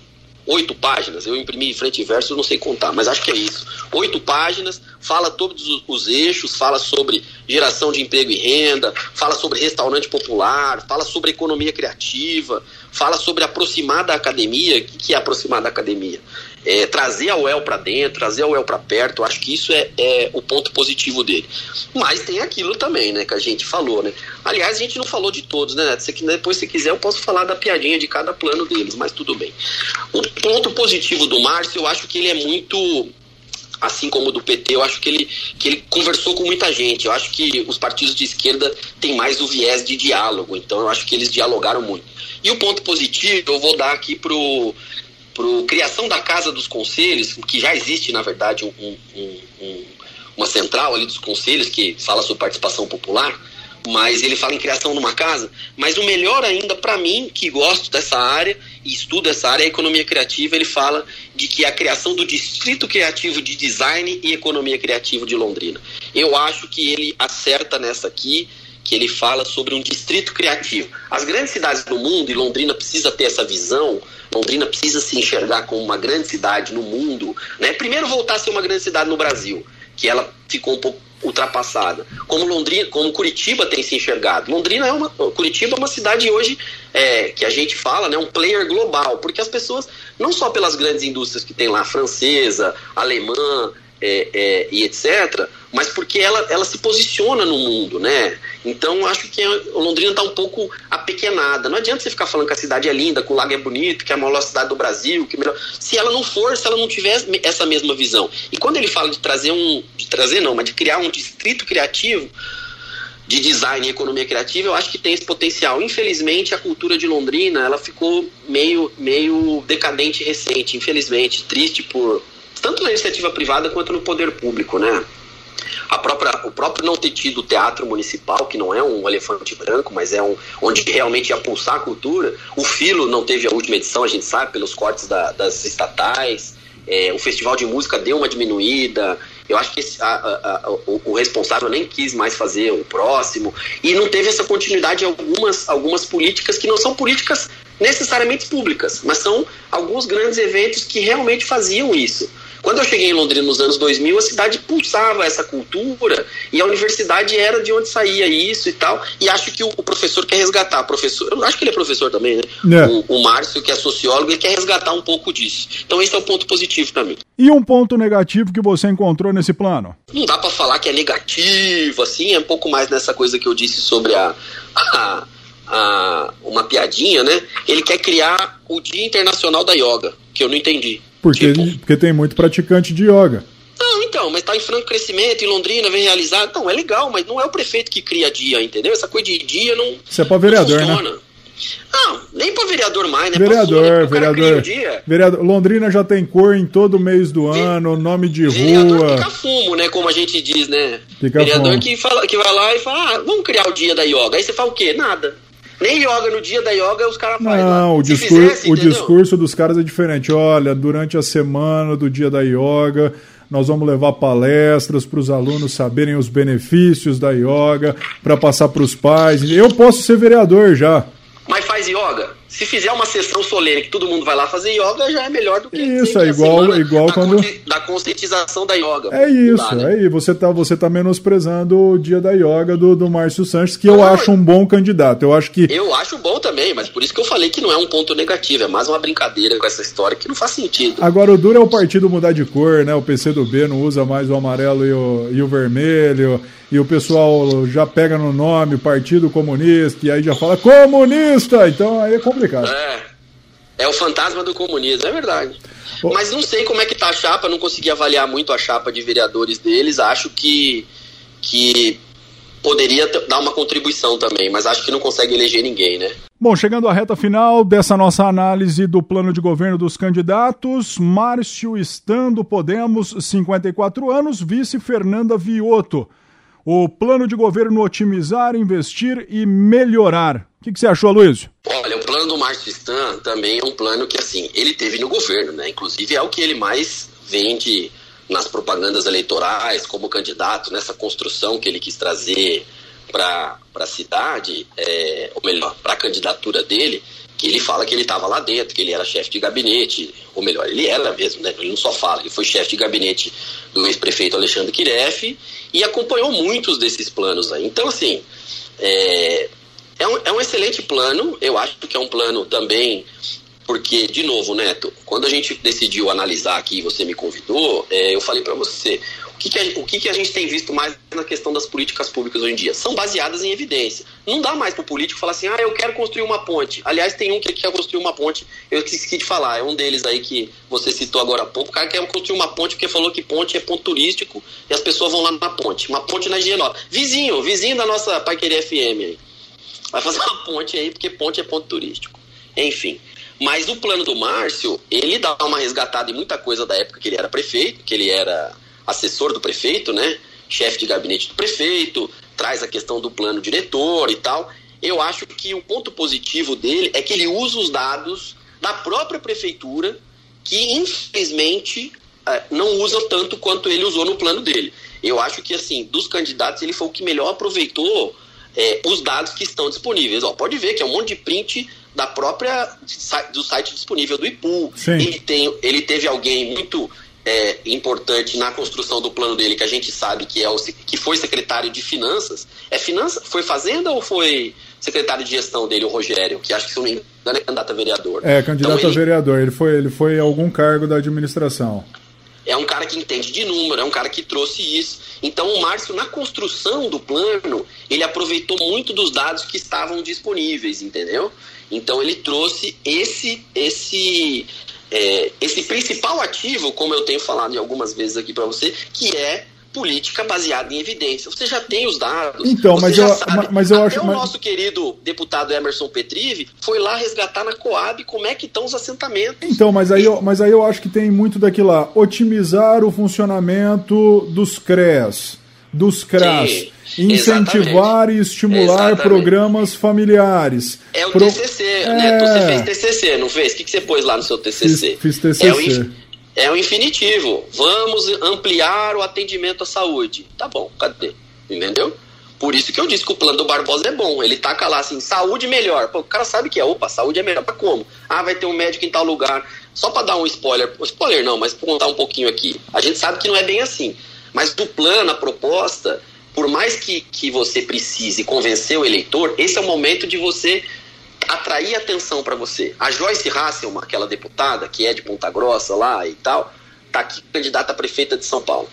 oito páginas. Eu imprimi frente e verso, não sei contar, mas acho que é isso. Oito páginas, fala todos os, os, eixos, fala sobre geração de emprego e renda, fala sobre restaurante popular, fala sobre economia criativa, fala sobre aproximar da academia. O que é aproximar da academia? É, trazer a UEL para dentro, trazer a UEL para perto, acho que isso é, é, o ponto positivo dele. Mas tem aquilo também, né, que a gente falou, né? Aliás, a gente não falou de todos, né, Se, depois, se quiser, eu posso falar da piadinha de cada plano deles, mas tudo bem. O ponto positivo do Márcio, eu acho que ele é muito assim como do PT, eu acho que ele, que ele conversou com muita gente. Eu acho que os partidos de esquerda têm mais o viés de diálogo, então eu acho que eles dialogaram muito. E o ponto positivo eu vou dar aqui pro para criação da Casa dos Conselhos, que já existe, na verdade, um, um, um, uma central ali dos conselhos que fala sobre participação popular, mas ele fala em criação de uma casa. Mas o melhor ainda, para mim, que gosto dessa área e estudo essa área, é a economia criativa, ele fala de que a criação do Distrito Criativo de Design e Economia Criativa de Londrina. Eu acho que ele acerta nessa aqui, que ele fala sobre um distrito criativo. As grandes cidades do mundo, e Londrina precisa ter essa visão, Londrina precisa se enxergar como uma grande cidade no mundo, né? Primeiro voltar a ser uma grande cidade no Brasil, que ela ficou um pouco ultrapassada. Como Londrina, como Curitiba tem se enxergado. Londrina é uma, Curitiba é uma cidade hoje é, que a gente fala, né, um player global, porque as pessoas não só pelas grandes indústrias que tem lá, francesa, alemã, é, é, e etc., mas porque ela, ela se posiciona no mundo, né? Então acho que Londrina está um pouco apequenada. Não adianta você ficar falando que a cidade é linda, que o lago é bonito, que é a maior cidade do Brasil, que melhor. Se ela não for, se ela não tiver essa mesma visão. E quando ele fala de trazer um. de trazer não, mas de criar um distrito criativo de design e economia criativa, eu acho que tem esse potencial. Infelizmente, a cultura de Londrina ela ficou meio, meio decadente recente, infelizmente, triste por tanto na iniciativa privada quanto no poder público, né? A própria, o próprio não ter tido o teatro municipal, que não é um elefante branco, mas é um onde realmente ia pulsar a cultura. O Filo não teve a última edição, a gente sabe, pelos cortes da, das estatais. É, o festival de música deu uma diminuída. Eu acho que esse, a, a, a, o, o, responsável nem quis mais fazer o próximo. E não teve essa continuidade em algumas, algumas políticas que não são políticas necessariamente públicas, mas são alguns grandes eventos que realmente faziam isso. Quando eu cheguei em Londrina nos anos 2000, a cidade pulsava essa cultura e a universidade era de onde saía isso e tal. E acho que o, o professor quer resgatar. Professor, eu acho que ele é professor também, né? É. O, o Márcio, que é sociólogo, ele quer resgatar um pouco disso. Então esse é o ponto positivo para mim. E um ponto negativo que você encontrou nesse plano? Não dá para falar que é negativo, assim, é um pouco mais nessa coisa que eu disse sobre a, a, a uma piadinha, né? Ele quer criar o Dia Internacional da Yoga, que eu não entendi. Porque, tipo, porque tem muito praticante de yoga. Não, então, mas está em franco crescimento, em Londrina, vem realizar. Não, é legal, mas não é o prefeito que cria dia, entendeu? Essa coisa de dia não. Isso é para vereador, né? Não, nem para vereador mais, né? Vereador, vereador. Vereador. Londrina já tem cor em todo mês do Ve... ano, nome de vereador rua. Pica fumo, né? Como a gente diz, né? Pica vereador fumo. que, fala, que vai lá e fala, ah, vamos criar o dia da yoga. Aí você fala o quê? Nada. Nem yoga no dia da yoga os caras fazem. Não, o, discur fizesse, o discurso dos caras é diferente. Olha, durante a semana do dia da yoga, nós vamos levar palestras para os alunos saberem os benefícios da yoga, para passar para os pais. Eu posso ser vereador já. Mas faz yoga? Se fizer uma sessão solene que todo mundo vai lá fazer yoga, já é melhor do que isso, é igual, igual da quando da conscientização da yoga. É isso, dá, né? é você tá você tá menosprezando o dia da yoga do, do Márcio Sanches, que eu acho um bom candidato. Eu acho que Eu acho bom também, mas por isso que eu falei que não é um ponto negativo, é mais uma brincadeira com essa história que não faz sentido. Agora o duro é o partido mudar de cor, né? O PC do B não usa mais o amarelo e o, e o vermelho e o pessoal já pega no nome o Partido Comunista e aí já fala comunista, então aí é complicado. É, é o fantasma do comunismo, é verdade. Mas não sei como é que tá a chapa, não consegui avaliar muito a chapa de vereadores deles, acho que, que poderia dar uma contribuição também, mas acho que não consegue eleger ninguém, né? Bom, chegando à reta final dessa nossa análise do plano de governo dos candidatos, Márcio Estando Podemos, 54 anos, vice Fernanda Vioto o plano de governo otimizar, investir e melhorar. O que, que você achou, Luiz? Olha, o plano do Márcio Stan também é um plano que, assim, ele teve no governo, né? Inclusive é o que ele mais vende nas propagandas eleitorais como candidato, nessa construção que ele quis trazer para a cidade, é, ou melhor, para a candidatura dele, que ele fala que ele estava lá dentro, que ele era chefe de gabinete, ou melhor, ele era mesmo, né? Ele não só fala, ele foi chefe de gabinete do ex-prefeito Alexandre Kiref e acompanhou muitos desses planos aí. Então, assim, é, é, um, é um excelente plano, eu acho que é um plano também porque, de novo, Neto, quando a gente decidiu analisar aqui, você me convidou, é, eu falei para você, o, que, que, a, o que, que a gente tem visto mais na questão das políticas públicas hoje em dia? São baseadas em evidência. Não dá mais para o político falar assim, ah, eu quero construir uma ponte. Aliás, tem um que quer construir uma ponte, eu esqueci de falar, é um deles aí que você citou agora há pouco. O cara quer construir uma ponte porque falou que ponte é ponto turístico e as pessoas vão lá na ponte. Uma ponte na Higienópolis. Vizinho, vizinho da nossa Paiqueria FM aí. Vai fazer uma ponte aí porque ponte é ponto turístico. Enfim. Mas o plano do Márcio, ele dá uma resgatada em muita coisa da época que ele era prefeito, que ele era assessor do prefeito, né? Chefe de gabinete do prefeito, traz a questão do plano diretor e tal. Eu acho que o ponto positivo dele é que ele usa os dados da própria prefeitura, que infelizmente é, não usa tanto quanto ele usou no plano dele. Eu acho que, assim, dos candidatos, ele foi o que melhor aproveitou é, os dados que estão disponíveis. Ó, pode ver que é um monte de print da própria do site disponível do IPU. Ele, tem, ele teve alguém muito é, importante na construção do plano dele, que a gente sabe que, é o, que foi secretário de Finanças. É Finanças? Foi Fazenda ou foi secretário de gestão dele, o Rogério? Que acho que, se não me engano, é candidato a vereador. É, candidato então, ele, a vereador. Ele foi, ele foi algum cargo da administração. É um cara que entende de número, é um cara que trouxe isso. Então, o Márcio, na construção do plano, ele aproveitou muito dos dados que estavam disponíveis, entendeu? Então ele trouxe esse esse é, esse principal ativo, como eu tenho falado algumas vezes aqui para você, que é política baseada em evidência. Você já tem os dados. Então, mas eu, sabe, mas eu acho. o mas... nosso querido deputado Emerson Petrive foi lá resgatar na Coab como é que estão os assentamentos. Então, mas aí, eu, mas aí eu acho que tem muito daquilo lá. Otimizar o funcionamento dos CREAS, dos CRAS. Sim incentivar Exatamente. e estimular Exatamente. programas familiares. É o Pro... TCC, é... né? Você fez TCC, não fez? O que, que você pôs lá no seu TCC? Fiz, fiz TCC. É o. é o infinitivo. Vamos ampliar o atendimento à saúde. Tá bom, cadê? Entendeu? Por isso que eu disse que o plano do Barbosa é bom. Ele taca lá assim, saúde melhor. Pô, o cara sabe que é. Opa, saúde é melhor. Pra como? Ah, vai ter um médico em tal lugar. Só para dar um spoiler. Spoiler não, mas pra contar um pouquinho aqui. A gente sabe que não é bem assim. Mas do plano, a proposta, por mais que, que você precise convencer o eleitor, esse é o momento de você atrair atenção para você. A Joyce Hasselman, aquela deputada que é de Ponta Grossa lá e tal, tá aqui candidata a prefeita de São Paulo.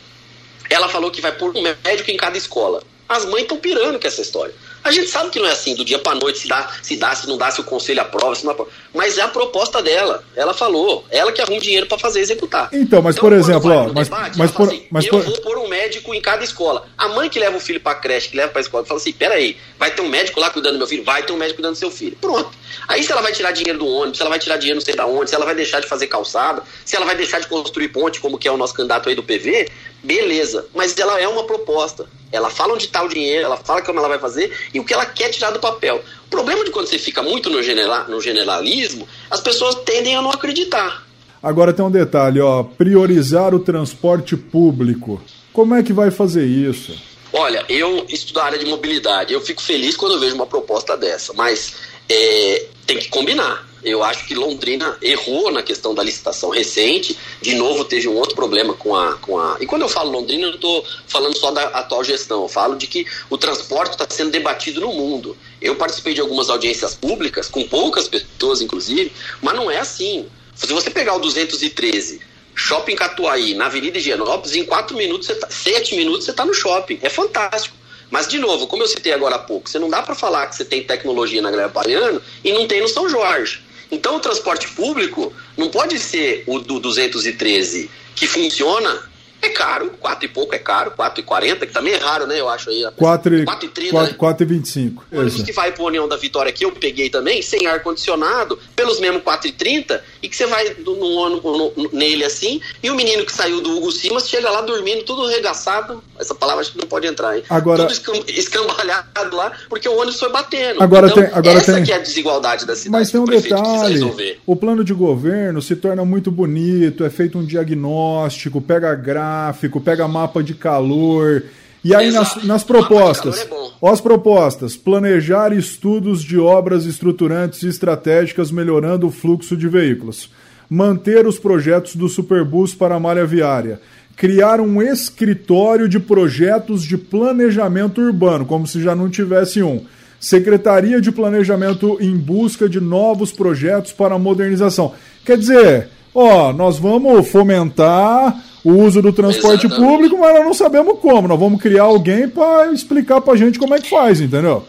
Ela falou que vai pôr um médico em cada escola. As mães estão pirando com essa história. A gente sabe que não é assim, do dia para noite, se dá, se dá, se não dá, se o conselho aprova, se não aprova. Mas é a proposta dela. Ela falou, ela que arruma dinheiro para fazer executar. Então, mas então, por exemplo, ó, mas, debate, mas, por, assim, mas eu por... vou pôr um médico em cada escola. A mãe que leva o filho para creche, que leva para escola, fala assim: peraí, vai ter um médico lá cuidando do meu filho? Vai ter um médico cuidando do seu filho. Pronto. Aí se ela vai tirar dinheiro do ônibus, se ela vai tirar dinheiro não sei da onde, se ela vai deixar de fazer calçada, se ela vai deixar de construir ponte, como que é o nosso candidato aí do PV, beleza, mas ela é uma proposta. Ela fala onde está o dinheiro, ela fala como ela vai fazer e o que ela quer tirar do papel. O problema de quando você fica muito no, general, no generalismo, as pessoas tendem a não acreditar. Agora tem um detalhe, ó, priorizar o transporte público. Como é que vai fazer isso? Olha, eu estudo a área de mobilidade. Eu fico feliz quando eu vejo uma proposta dessa, mas é, tem que combinar. Eu acho que Londrina errou na questão da licitação recente. De novo, teve um outro problema com a. Com a... E quando eu falo Londrina, eu não estou falando só da atual gestão. Eu falo de que o transporte está sendo debatido no mundo. Eu participei de algumas audiências públicas, com poucas pessoas, inclusive, mas não é assim. Se você pegar o 213, Shopping Catuaí, na Avenida Higienópolis, em 4 minutos, você tá, 7 minutos você está no shopping. É fantástico. Mas, de novo, como eu citei agora há pouco, você não dá para falar que você tem tecnologia na Greve Baiano e não tem no São Jorge. Então, o transporte público não pode ser o do 213 que funciona é caro, 4 e pouco é caro, 4 e 40, que também é raro, né? Eu acho aí. 4 e, 4 e 30. 4, 4 e 25. O ônibus que vai pro União da Vitória que eu peguei também, sem ar-condicionado, pelos mesmos 4 e 30, e que você vai no, no, no, nele assim, e o menino que saiu do Hugo Simas chega lá dormindo, tudo regaçado. Essa palavra acho que não pode entrar, hein? Agora, tudo escambalhado lá, porque o ônibus foi batendo. Agora então, tem, agora essa tem... que é a desigualdade da cidade. Mas tem um detalhe: o plano de governo se torna muito bonito, é feito um diagnóstico, pega gráfico, pega mapa de calor. E aí nas, nas, propostas, é as propostas, planejar estudos de obras estruturantes e estratégicas melhorando o fluxo de veículos, manter os projetos do Superbus para a malha viária, criar um escritório de projetos de planejamento urbano, como se já não tivesse um, Secretaria de Planejamento em busca de novos projetos para a modernização. Quer dizer, ó, nós vamos fomentar o uso do transporte Exatamente. público, mas nós não sabemos como. Nós vamos criar alguém para explicar para a gente como é que faz, entendeu?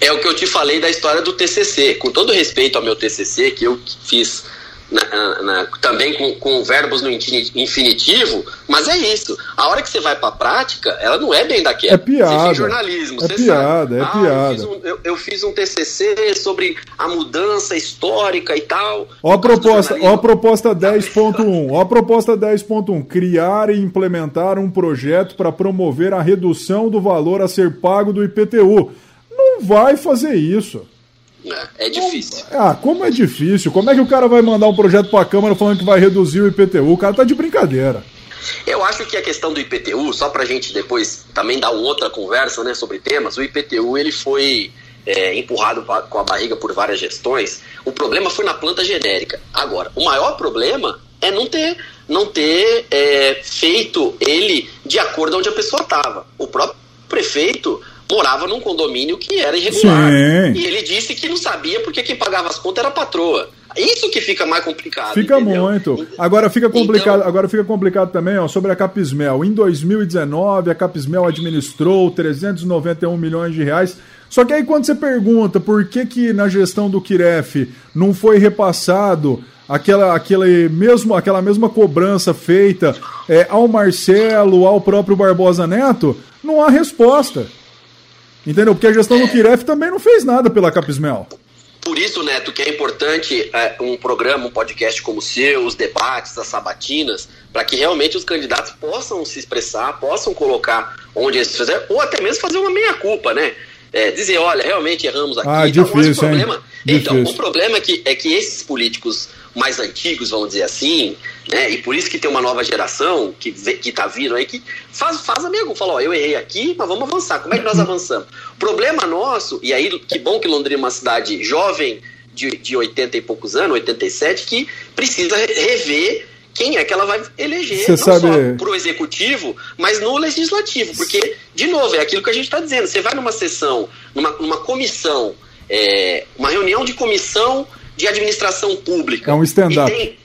É o que eu te falei da história do TCC. Com todo respeito ao meu TCC, que eu fiz na, na, também com, com, verbos no infinitivo, mas é isso. A hora que você vai para a prática, ela não é bem daquela. É piada. Você jornalismo, é piada, sabe. é ah, piada. Eu fiz, um, eu, eu fiz, um, TCC sobre a mudança histórica e tal. Ó a proposta, ó a proposta 10.1. Ó a proposta 10.1. Criar e implementar um projeto para promover a redução do valor a ser pago do IPTU. Não vai fazer isso. É, é difícil. Ah, como é difícil? Como é que o cara vai mandar um projeto para a Câmara falando que vai reduzir o IPTU? O cara tá de brincadeira. Eu acho que a questão do IPTU, só para a gente depois também dar outra conversa né, sobre temas, o IPTU ele foi é, empurrado com a barriga por várias gestões. O problema foi na planta genérica. Agora, o maior problema é não ter, não ter é, feito ele de acordo onde a pessoa estava. O próprio prefeito morava num condomínio que era irregular. Sim. E ele disse que não sabia porque quem pagava as contas era a patroa. Isso que fica mais complicado. Fica entendeu? muito. Agora fica complicado, então... agora fica complicado também, ó, sobre a Capismel. Em 2019, a Capismel administrou 391 milhões de reais. Só que aí quando você pergunta por que que na gestão do Kiref não foi repassado aquela, aquela, mesmo, aquela mesma cobrança feita é, ao Marcelo, ao próprio Barbosa Neto, não há resposta. Entendeu? Porque a gestão do Kiref também não fez nada pela Capismel. Por isso, Neto, que é importante é, um programa, um podcast como o seu, os debates, as sabatinas, para que realmente os candidatos possam se expressar, possam colocar onde eles fizeram, ou até mesmo fazer uma meia-culpa, né? É, dizer, olha, realmente erramos aqui. Ah, então, difícil, o problema, hein? Então, difícil. o problema é que, é que esses políticos mais antigos, vamos dizer assim, né? E por isso que tem uma nova geração que, que tá vindo aí que faz, faz amigo, fala, ó, eu errei aqui, mas vamos avançar. Como é que nós avançamos? O problema nosso, e aí que bom que Londrina é uma cidade jovem, de, de 80 e poucos anos, 87, que precisa rever quem é que ela vai eleger, Você não sabe... só pro executivo, mas no legislativo. Porque, de novo, é aquilo que a gente está dizendo. Você vai numa sessão, numa, numa comissão, é, uma reunião de comissão de administração pública. É um stand-up.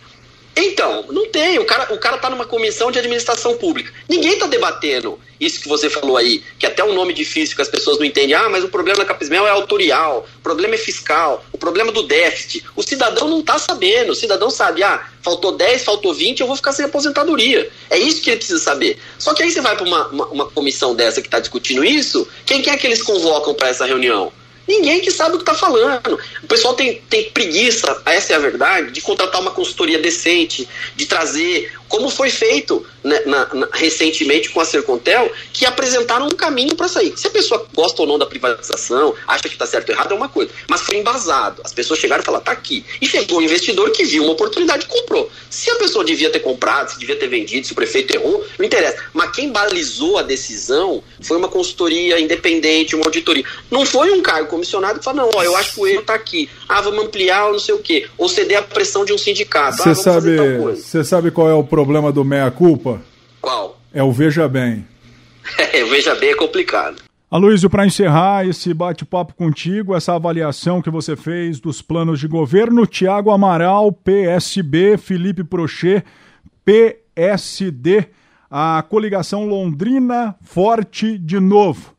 Então, não tem. O cara, o cara tá numa comissão de administração pública. Ninguém tá debatendo isso que você falou aí, que até um nome difícil que as pessoas não entendem. Ah, mas o problema da Capismel é autorial, o problema é fiscal, o problema do déficit. O cidadão não tá sabendo. O cidadão sabe, ah, faltou 10, faltou 20, eu vou ficar sem aposentadoria. É isso que ele precisa saber. Só que aí você vai para uma, uma, uma, comissão dessa que está discutindo isso, quem que é que eles convocam para essa reunião? Ninguém que sabe o que está falando. O pessoal tem, tem preguiça, essa é a verdade, de contratar uma consultoria decente, de trazer como foi feito né, na, na, recentemente com a Sercontel, que apresentaram um caminho para sair. Se a pessoa gosta ou não da privatização, acha que está certo ou errado, é uma coisa. Mas foi embasado. As pessoas chegaram e falaram, tá aqui. E chegou um investidor que viu uma oportunidade e comprou. Se a pessoa devia ter comprado, se devia ter vendido, se o prefeito errou, não interessa. Mas quem balizou a decisão foi uma consultoria independente, uma auditoria. Não foi um cargo comissionado que falou, não, ó, eu acho que o erro está aqui. Ah, vamos ampliar ou não sei o quê. Ou ceder a pressão de um sindicato. Você ah, sabe, você sabe qual é o problema do meia-culpa? Qual? É o Veja Bem. É, o Veja Bem é complicado. Aloysio, para encerrar esse bate-papo contigo, essa avaliação que você fez dos planos de governo, Tiago Amaral, PSB, Felipe Prochet, PSD, a coligação Londrina forte de novo.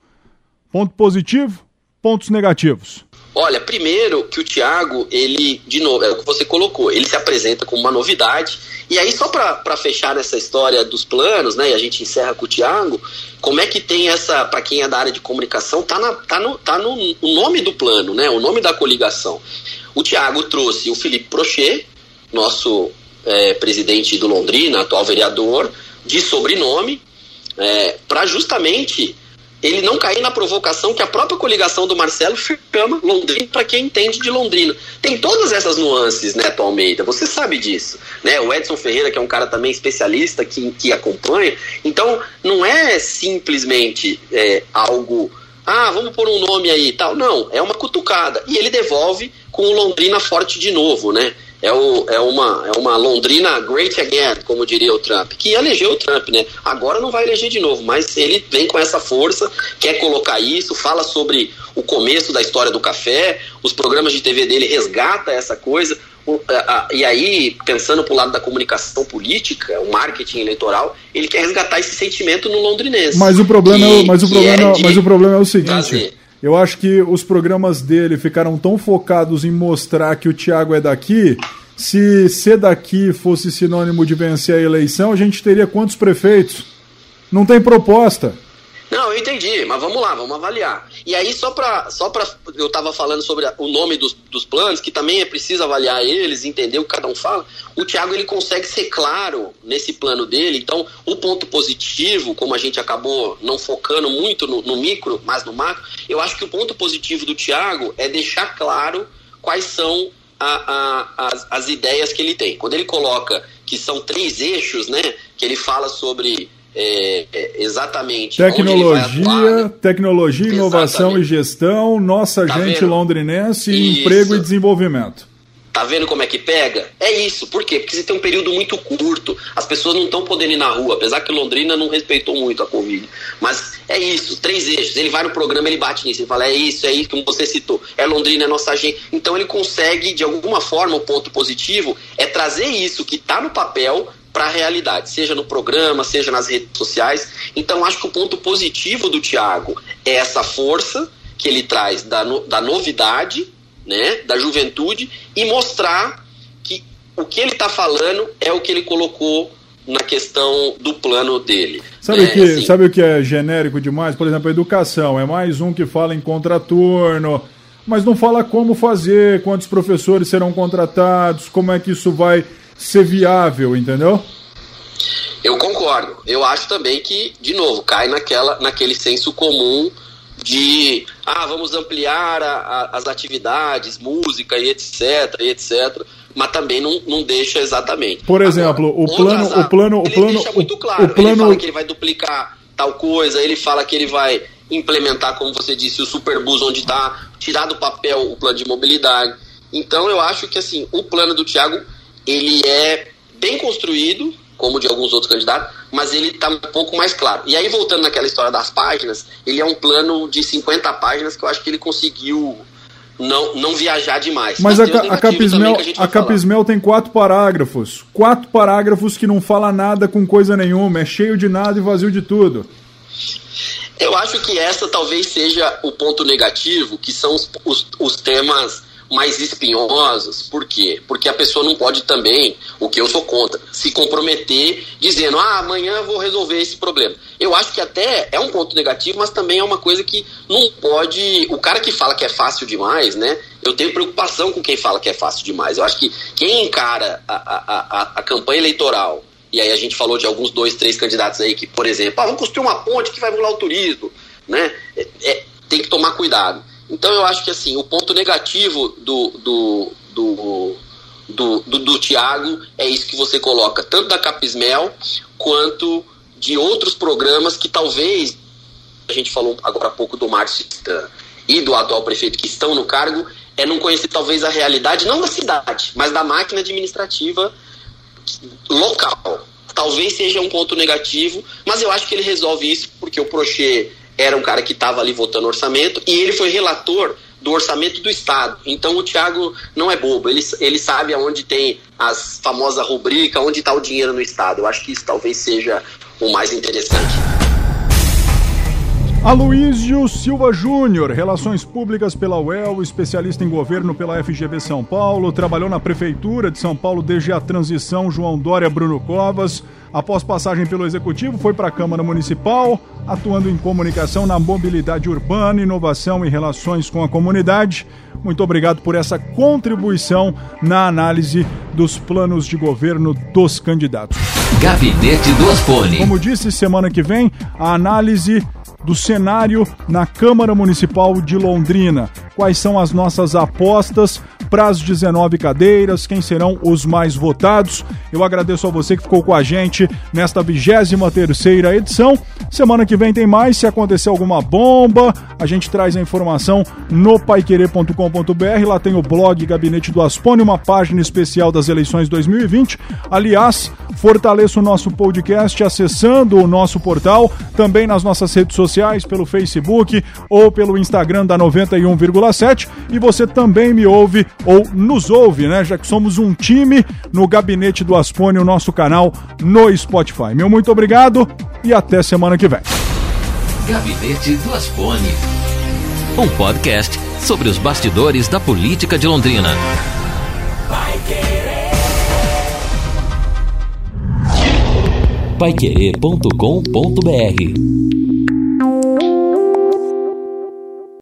Ponto positivo, pontos negativos. Olha, primeiro que o Thiago, ele, de novo, é o que você colocou, ele se apresenta como uma novidade. E aí, só para fechar essa história dos planos, né, e a gente encerra com o Thiago, como é que tem essa, para quem é da área de comunicação, tá, na, tá, no, tá no o nome do plano, né, o nome da coligação. O Thiago trouxe o Felipe Prochet, nosso é, presidente do Londrina, atual vereador, de sobrenome, é, para justamente ele não cair na provocação que a própria coligação do Marcelo chama Londrina para quem entende de Londrina. Tem todas essas nuances, Neto Almeida, você sabe disso. Né? O Edson Ferreira, que é um cara também especialista que, que acompanha. Então, não é simplesmente é, algo. Ah, vamos pôr um nome aí tal. Não, é uma cutucada. E ele devolve com o Londrina forte de novo, né? É, o, é, uma, é uma Londrina great again, como diria o Trump, que elegeu o Trump, né? Agora não vai eleger de novo, mas ele vem com essa força, quer colocar isso, fala sobre o começo da história do café, os programas de TV dele resgata essa coisa. E aí, pensando para o lado da comunicação política, o marketing eleitoral, ele quer resgatar esse sentimento no londrinense. Mas o problema, que, é, mas o problema, é mas o problema é o seguinte. Trazer. Eu acho que os programas dele ficaram tão focados em mostrar que o Thiago é daqui. Se ser daqui fosse sinônimo de vencer a eleição, a gente teria quantos prefeitos? Não tem proposta. Não, eu entendi, mas vamos lá, vamos avaliar. E aí, só para. Só pra, eu estava falando sobre o nome dos, dos planos, que também é preciso avaliar eles, entender o que cada um fala. O Thiago ele consegue ser claro nesse plano dele. Então, o ponto positivo, como a gente acabou não focando muito no, no micro, mas no macro, eu acho que o ponto positivo do Thiago é deixar claro quais são a, a, as, as ideias que ele tem. Quando ele coloca que são três eixos, né? Que ele fala sobre é, é, exatamente tecnologia, né? tecnologia, inovação exatamente. e gestão, nossa tá gente vendo? londrinense, isso. emprego e desenvolvimento. Tá vendo como é que pega? É isso. Por quê? Porque você tem um período muito curto. As pessoas não estão podendo ir na rua, apesar que Londrina não respeitou muito a Covid. Mas é isso, três eixos. Ele vai no programa, ele bate nisso, ele fala, é isso, é isso, como você citou. É Londrina, é nossa gente. Então ele consegue, de alguma forma, o ponto positivo é trazer isso que está no papel para a realidade, seja no programa, seja nas redes sociais. Então, acho que o ponto positivo do Tiago é essa força que ele traz da, no, da novidade, né, da juventude, e mostrar que o que ele está falando é o que ele colocou na questão do plano dele. Sabe, né? que, assim, sabe o que é genérico demais? Por exemplo, a educação. É mais um que fala em contraturno, mas não fala como fazer, quantos professores serão contratados, como é que isso vai ser viável, entendeu? Eu concordo. Eu acho também que, de novo, cai naquela, naquele senso comum de ah, vamos ampliar a, a, as atividades, música e etc, e etc, mas também não, não deixa exatamente. Por exemplo, Agora, o plano, o plano, o plano, deixa muito claro. O plano... Ele fala que ele vai duplicar tal coisa, ele fala que ele vai implementar, como você disse, o Superbus onde está, tirar do papel o plano de mobilidade. Então eu acho que assim, o plano do Thiago ele é bem construído, como de alguns outros candidatos, mas ele está um pouco mais claro. E aí, voltando naquela história das páginas, ele é um plano de 50 páginas que eu acho que ele conseguiu não, não viajar demais. Mas, mas a, a, Capismel, a, a Capismel tem quatro parágrafos. Quatro parágrafos que não fala nada com coisa nenhuma, é cheio de nada e vazio de tudo. Eu acho que essa talvez seja o ponto negativo, que são os, os, os temas mais espinhosos. Por quê? Porque a pessoa não pode também, o que eu sou contra, se comprometer dizendo, ah, amanhã vou resolver esse problema. Eu acho que até é um ponto negativo, mas também é uma coisa que não pode. O cara que fala que é fácil demais, né? Eu tenho preocupação com quem fala que é fácil demais. Eu acho que quem encara a, a, a, a campanha eleitoral e aí a gente falou de alguns dois, três candidatos aí que, por exemplo, ah, vamos construir uma ponte que vai volar o turismo, né? É, é, tem que tomar cuidado. Então eu acho que assim, o ponto negativo do, do, do, do, do, do Tiago é isso que você coloca, tanto da Capismel quanto de outros programas que talvez, a gente falou agora há pouco do Márcio e do atual prefeito que estão no cargo, é não conhecer talvez a realidade, não da cidade, mas da máquina administrativa local. Talvez seja um ponto negativo, mas eu acho que ele resolve isso porque o Prochê era um cara que estava ali votando orçamento e ele foi relator do orçamento do Estado. Então o Tiago não é bobo, ele, ele sabe aonde tem as famosas rubricas, onde está o dinheiro no Estado. Eu acho que isso talvez seja o mais interessante. Aloísio Silva Júnior, Relações Públicas pela UEL, especialista em governo pela FGV São Paulo, trabalhou na Prefeitura de São Paulo desde a transição João Dória Bruno Covas. Após passagem pelo Executivo, foi para a Câmara Municipal, atuando em comunicação na mobilidade urbana, inovação e relações com a comunidade. Muito obrigado por essa contribuição na análise dos planos de governo dos candidatos. Gabinete do Asfone. Como disse, semana que vem, a análise do cenário na Câmara Municipal de Londrina. Quais são as nossas apostas para as 19 cadeiras, quem serão os mais votados. Eu agradeço a você que ficou com a gente nesta 23 terceira edição. Semana que vem tem mais, se acontecer alguma bomba, a gente traz a informação no paiquerê.com.br, lá tem o blog Gabinete do Aspone, uma página especial das eleições 2020. Aliás, fortaleça o nosso podcast acessando o nosso portal, também nas nossas redes sociais, pelo Facebook ou pelo Instagram da 91,7 e você também me ouve ou nos ouve, né? Já que somos um time no Gabinete do Aspone, o nosso canal no Spotify. Meu muito obrigado e até semana que vem. Gabinete do Aspone. Um podcast sobre os bastidores da política de Londrina. Paiquerê.com.br